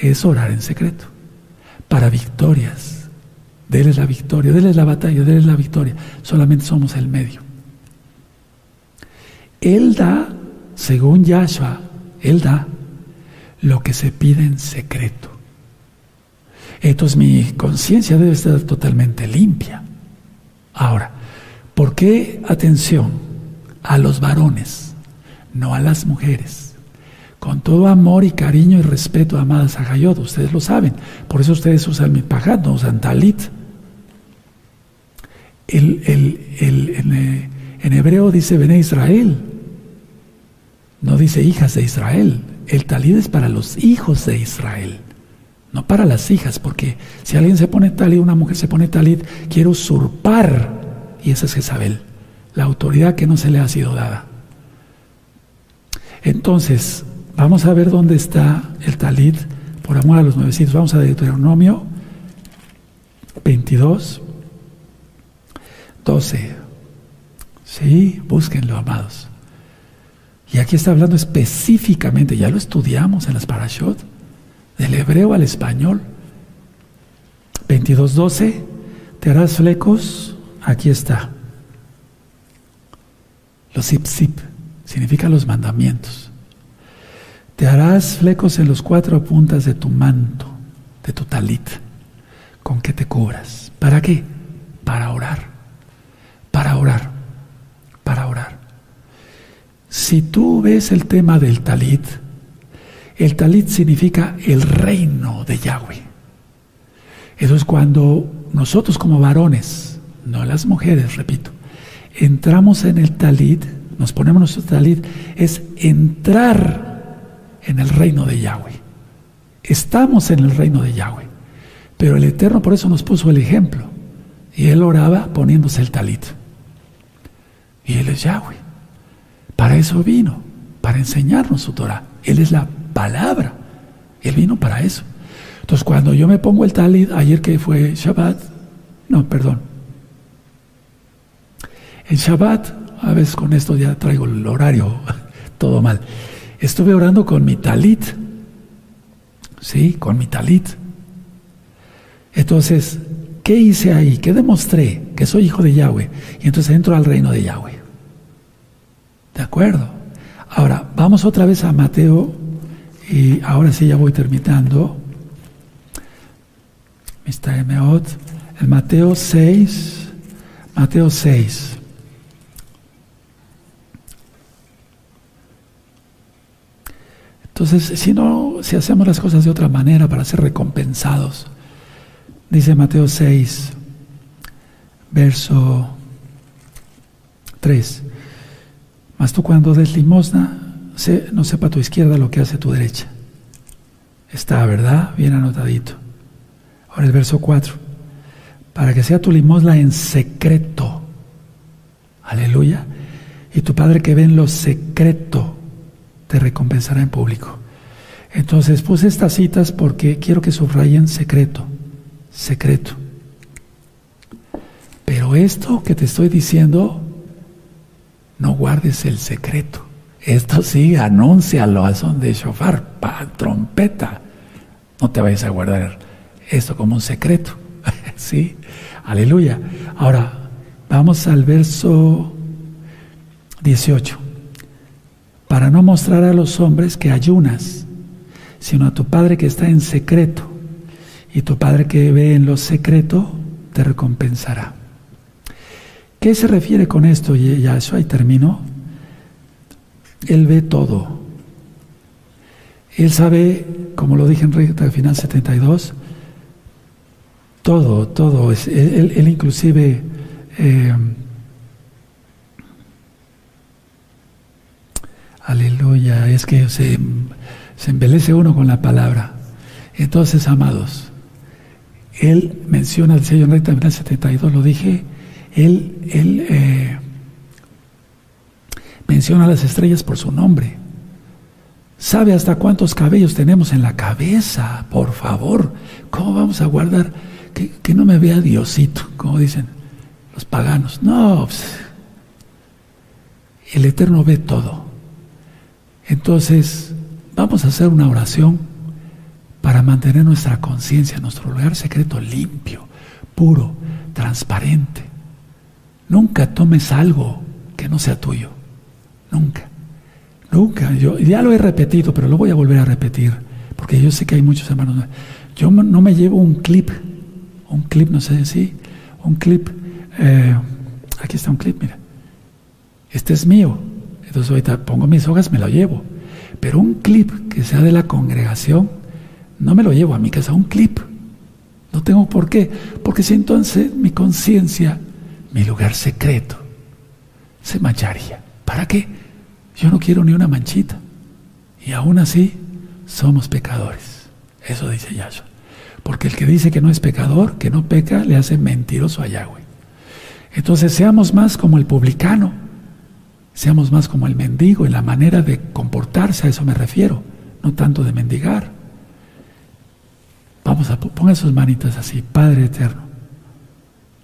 es orar en secreto. Para victorias. Déles la victoria, déles la batalla, déles la victoria. Solamente somos el medio. Él da según Yahshua, Él da lo que se pide en secreto. Entonces mi conciencia debe estar totalmente limpia. Ahora, ¿por qué atención a los varones, no a las mujeres? Con todo amor y cariño y respeto, amadas Hayot, ustedes lo saben. Por eso ustedes usan mi pajat, no usan talit. El, en, en hebreo dice Bene Israel, no dice hijas de Israel. El talid es para los hijos de Israel, no para las hijas, porque si alguien se pone talid, una mujer se pone talid, quiere usurpar, y esa es Jezabel, la autoridad que no se le ha sido dada. Entonces, vamos a ver dónde está el talid, por amor a los nuevecitos. Vamos a Deuteronomio 22, 12. Sí, búsquenlo, amados. Y aquí está hablando específicamente, ya lo estudiamos en las parashot, del hebreo al español. 22.12, te harás flecos, aquí está. Los ipsip, significa los mandamientos. Te harás flecos en los cuatro puntas de tu manto, de tu talit, con que te cubras. ¿Para qué? Para orar. Para orar. Para orar. Si tú ves el tema del talit, el talit significa el reino de Yahweh. Eso es cuando nosotros como varones, no las mujeres, repito, entramos en el talit, nos ponemos nuestro talit, es entrar en el reino de Yahweh. Estamos en el reino de Yahweh. Pero el Eterno por eso nos puso el ejemplo. Y él oraba poniéndose el talit. Y él es Yahweh. Para eso vino, para enseñarnos su Torah. Él es la palabra. Él vino para eso. Entonces, cuando yo me pongo el talit, ayer que fue Shabbat, no, perdón. En Shabbat, a veces con esto ya traigo el horario todo mal. Estuve orando con mi talit. Sí, con mi talit. Entonces, ¿qué hice ahí? ¿Qué demostré? Que soy hijo de Yahweh. Y entonces entro al reino de Yahweh. ¿De acuerdo? Ahora, vamos otra vez a Mateo, y ahora sí ya voy terminando. Mr. Meot, el Mateo 6, Mateo 6. Entonces, si no, si hacemos las cosas de otra manera para ser recompensados, Dice Mateo 6, verso 3. Mas tú cuando des limosna, no sepa tu izquierda lo que hace tu derecha. Está, ¿verdad? Bien anotadito. Ahora el verso 4. Para que sea tu limosna en secreto. Aleluya. Y tu Padre que ve en lo secreto te recompensará en público. Entonces puse estas citas porque quiero que subrayen secreto. Secreto. Pero esto que te estoy diciendo no guardes el secreto. Esto sí, anúncialo a son de shofar, pa, trompeta. No te vayas a guardar esto como un secreto. sí, aleluya. Ahora, vamos al verso 18. Para no mostrar a los hombres que ayunas, sino a tu Padre que está en secreto. Y tu Padre que ve en lo secreto te recompensará. ¿Qué se refiere con esto, Yahshua? Y termino. Él ve todo. Él sabe, como lo dije en Recta Final 72, todo, todo. Él, él inclusive eh, aleluya, es que se, se embelece uno con la palabra. Entonces, amados, él menciona el sello en Recta Final 72, lo dije, él, él eh, menciona a las estrellas por su nombre. ¿Sabe hasta cuántos cabellos tenemos en la cabeza? Por favor, ¿cómo vamos a guardar que, no me vea Diosito, como dicen los paganos? No, pues, el Eterno ve todo. Entonces, vamos a hacer una oración para mantener nuestra conciencia, nuestro lugar secreto limpio, puro, transparente. Nunca tomes algo que no sea tuyo. Nunca. Nunca. Yo ya lo he repetido, pero lo voy a volver a repetir, porque yo sé que hay muchos hermanos. Yo no me llevo un clip, un clip, no sé si, un clip. Eh, aquí está un clip, mira. Este es mío. Entonces ahorita pongo mis hojas, me lo llevo. Pero un clip que sea de la congregación, no me lo llevo a mi casa, un clip. No tengo por qué, porque si entonces mi conciencia mi lugar secreto se mancharía. ¿Para qué? Yo no quiero ni una manchita. Y aún así somos pecadores. Eso dice Yahshua. Porque el que dice que no es pecador, que no peca, le hace mentiroso a Yahweh. Entonces seamos más como el publicano, seamos más como el mendigo en la manera de comportarse, a eso me refiero, no tanto de mendigar. Vamos a poner sus manitas así, Padre eterno.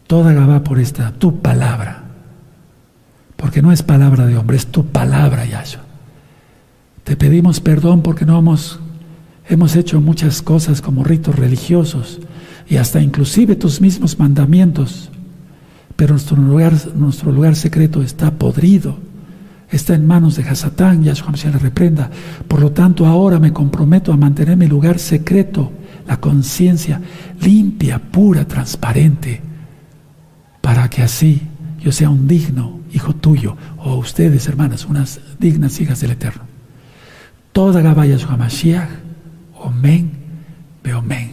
Toda Gabá por esta, tu palabra. Porque no es palabra de hombre, es tu palabra, Yahshua. Te pedimos perdón porque no hemos, hemos hecho muchas cosas como ritos religiosos y hasta inclusive tus mismos mandamientos. Pero nuestro lugar, nuestro lugar secreto está podrido, está en manos de Hasatán, Yahshua se le reprenda. Por lo tanto, ahora me comprometo a mantener mi lugar secreto, la conciencia limpia, pura, transparente para que así yo sea un digno hijo tuyo, o ustedes, hermanas, unas dignas hijas del Eterno. Toda Gabaya su Hamashiach, Omen, Beomen.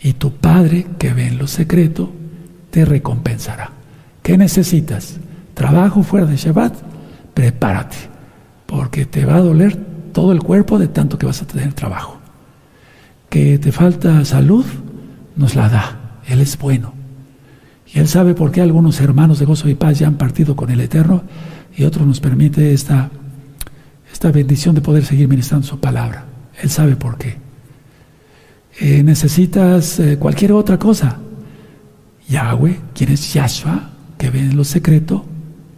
Y tu Padre que ve en lo secreto, te recompensará. ¿Qué necesitas? ¿Trabajo fuera de Shabbat? Prepárate, porque te va a doler todo el cuerpo de tanto que vas a tener trabajo. ¿Que te falta salud? Nos la da. Él es bueno. Y Él sabe por qué algunos hermanos de gozo y paz ya han partido con el Eterno y otros nos permite esta, esta bendición de poder seguir ministrando su palabra. Él sabe por qué. Eh, necesitas eh, cualquier otra cosa. Yahweh, quien es Yahshua, que ve en lo secreto,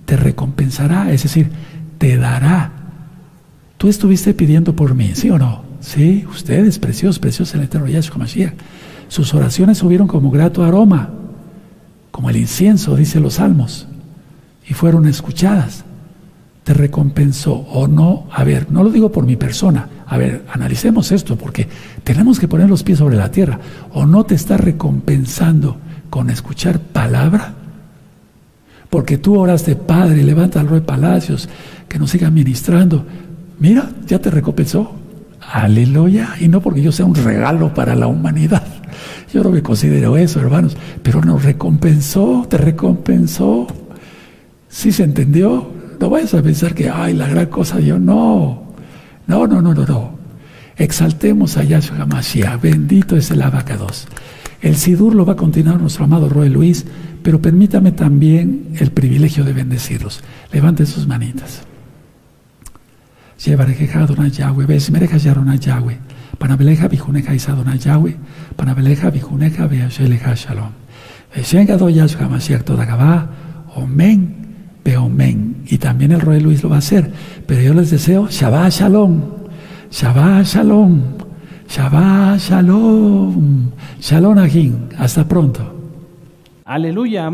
te recompensará, es decir, te dará. Tú estuviste pidiendo por mí, ¿sí o no? Sí, ustedes, preciosos, preciosos el Eterno Yahshua Mashiach. Sus oraciones subieron como grato aroma como el incienso, dice los salmos, y fueron escuchadas. ¿Te recompensó o no? A ver, no lo digo por mi persona. A ver, analicemos esto porque tenemos que poner los pies sobre la tierra. ¿O no te está recompensando con escuchar palabra? Porque tú oraste, Padre, levanta al Rey Palacios, que nos siga ministrando. Mira, ya te recompensó. Aleluya. Y no porque yo sea un regalo para la humanidad. Yo no me considero eso, hermanos, pero nos recompensó, te recompensó. ¿Sí se entendió? No vayas a pensar que, ay, la gran cosa Dios. No, no, no, no, no, no. Exaltemos a Yahshua HaMashiach. Bendito es el abacados. El Sidur lo va a continuar nuestro amado Roy Luis, pero permítame también el privilegio de bendecirlos. Levanten sus manitas. Y también el Roy Luis lo va a hacer, pero yo les deseo Shabbat Shalom, Shabbat Shalom, Shabbat Shalom, Shalom Agin. Hasta pronto. Aleluya, amado.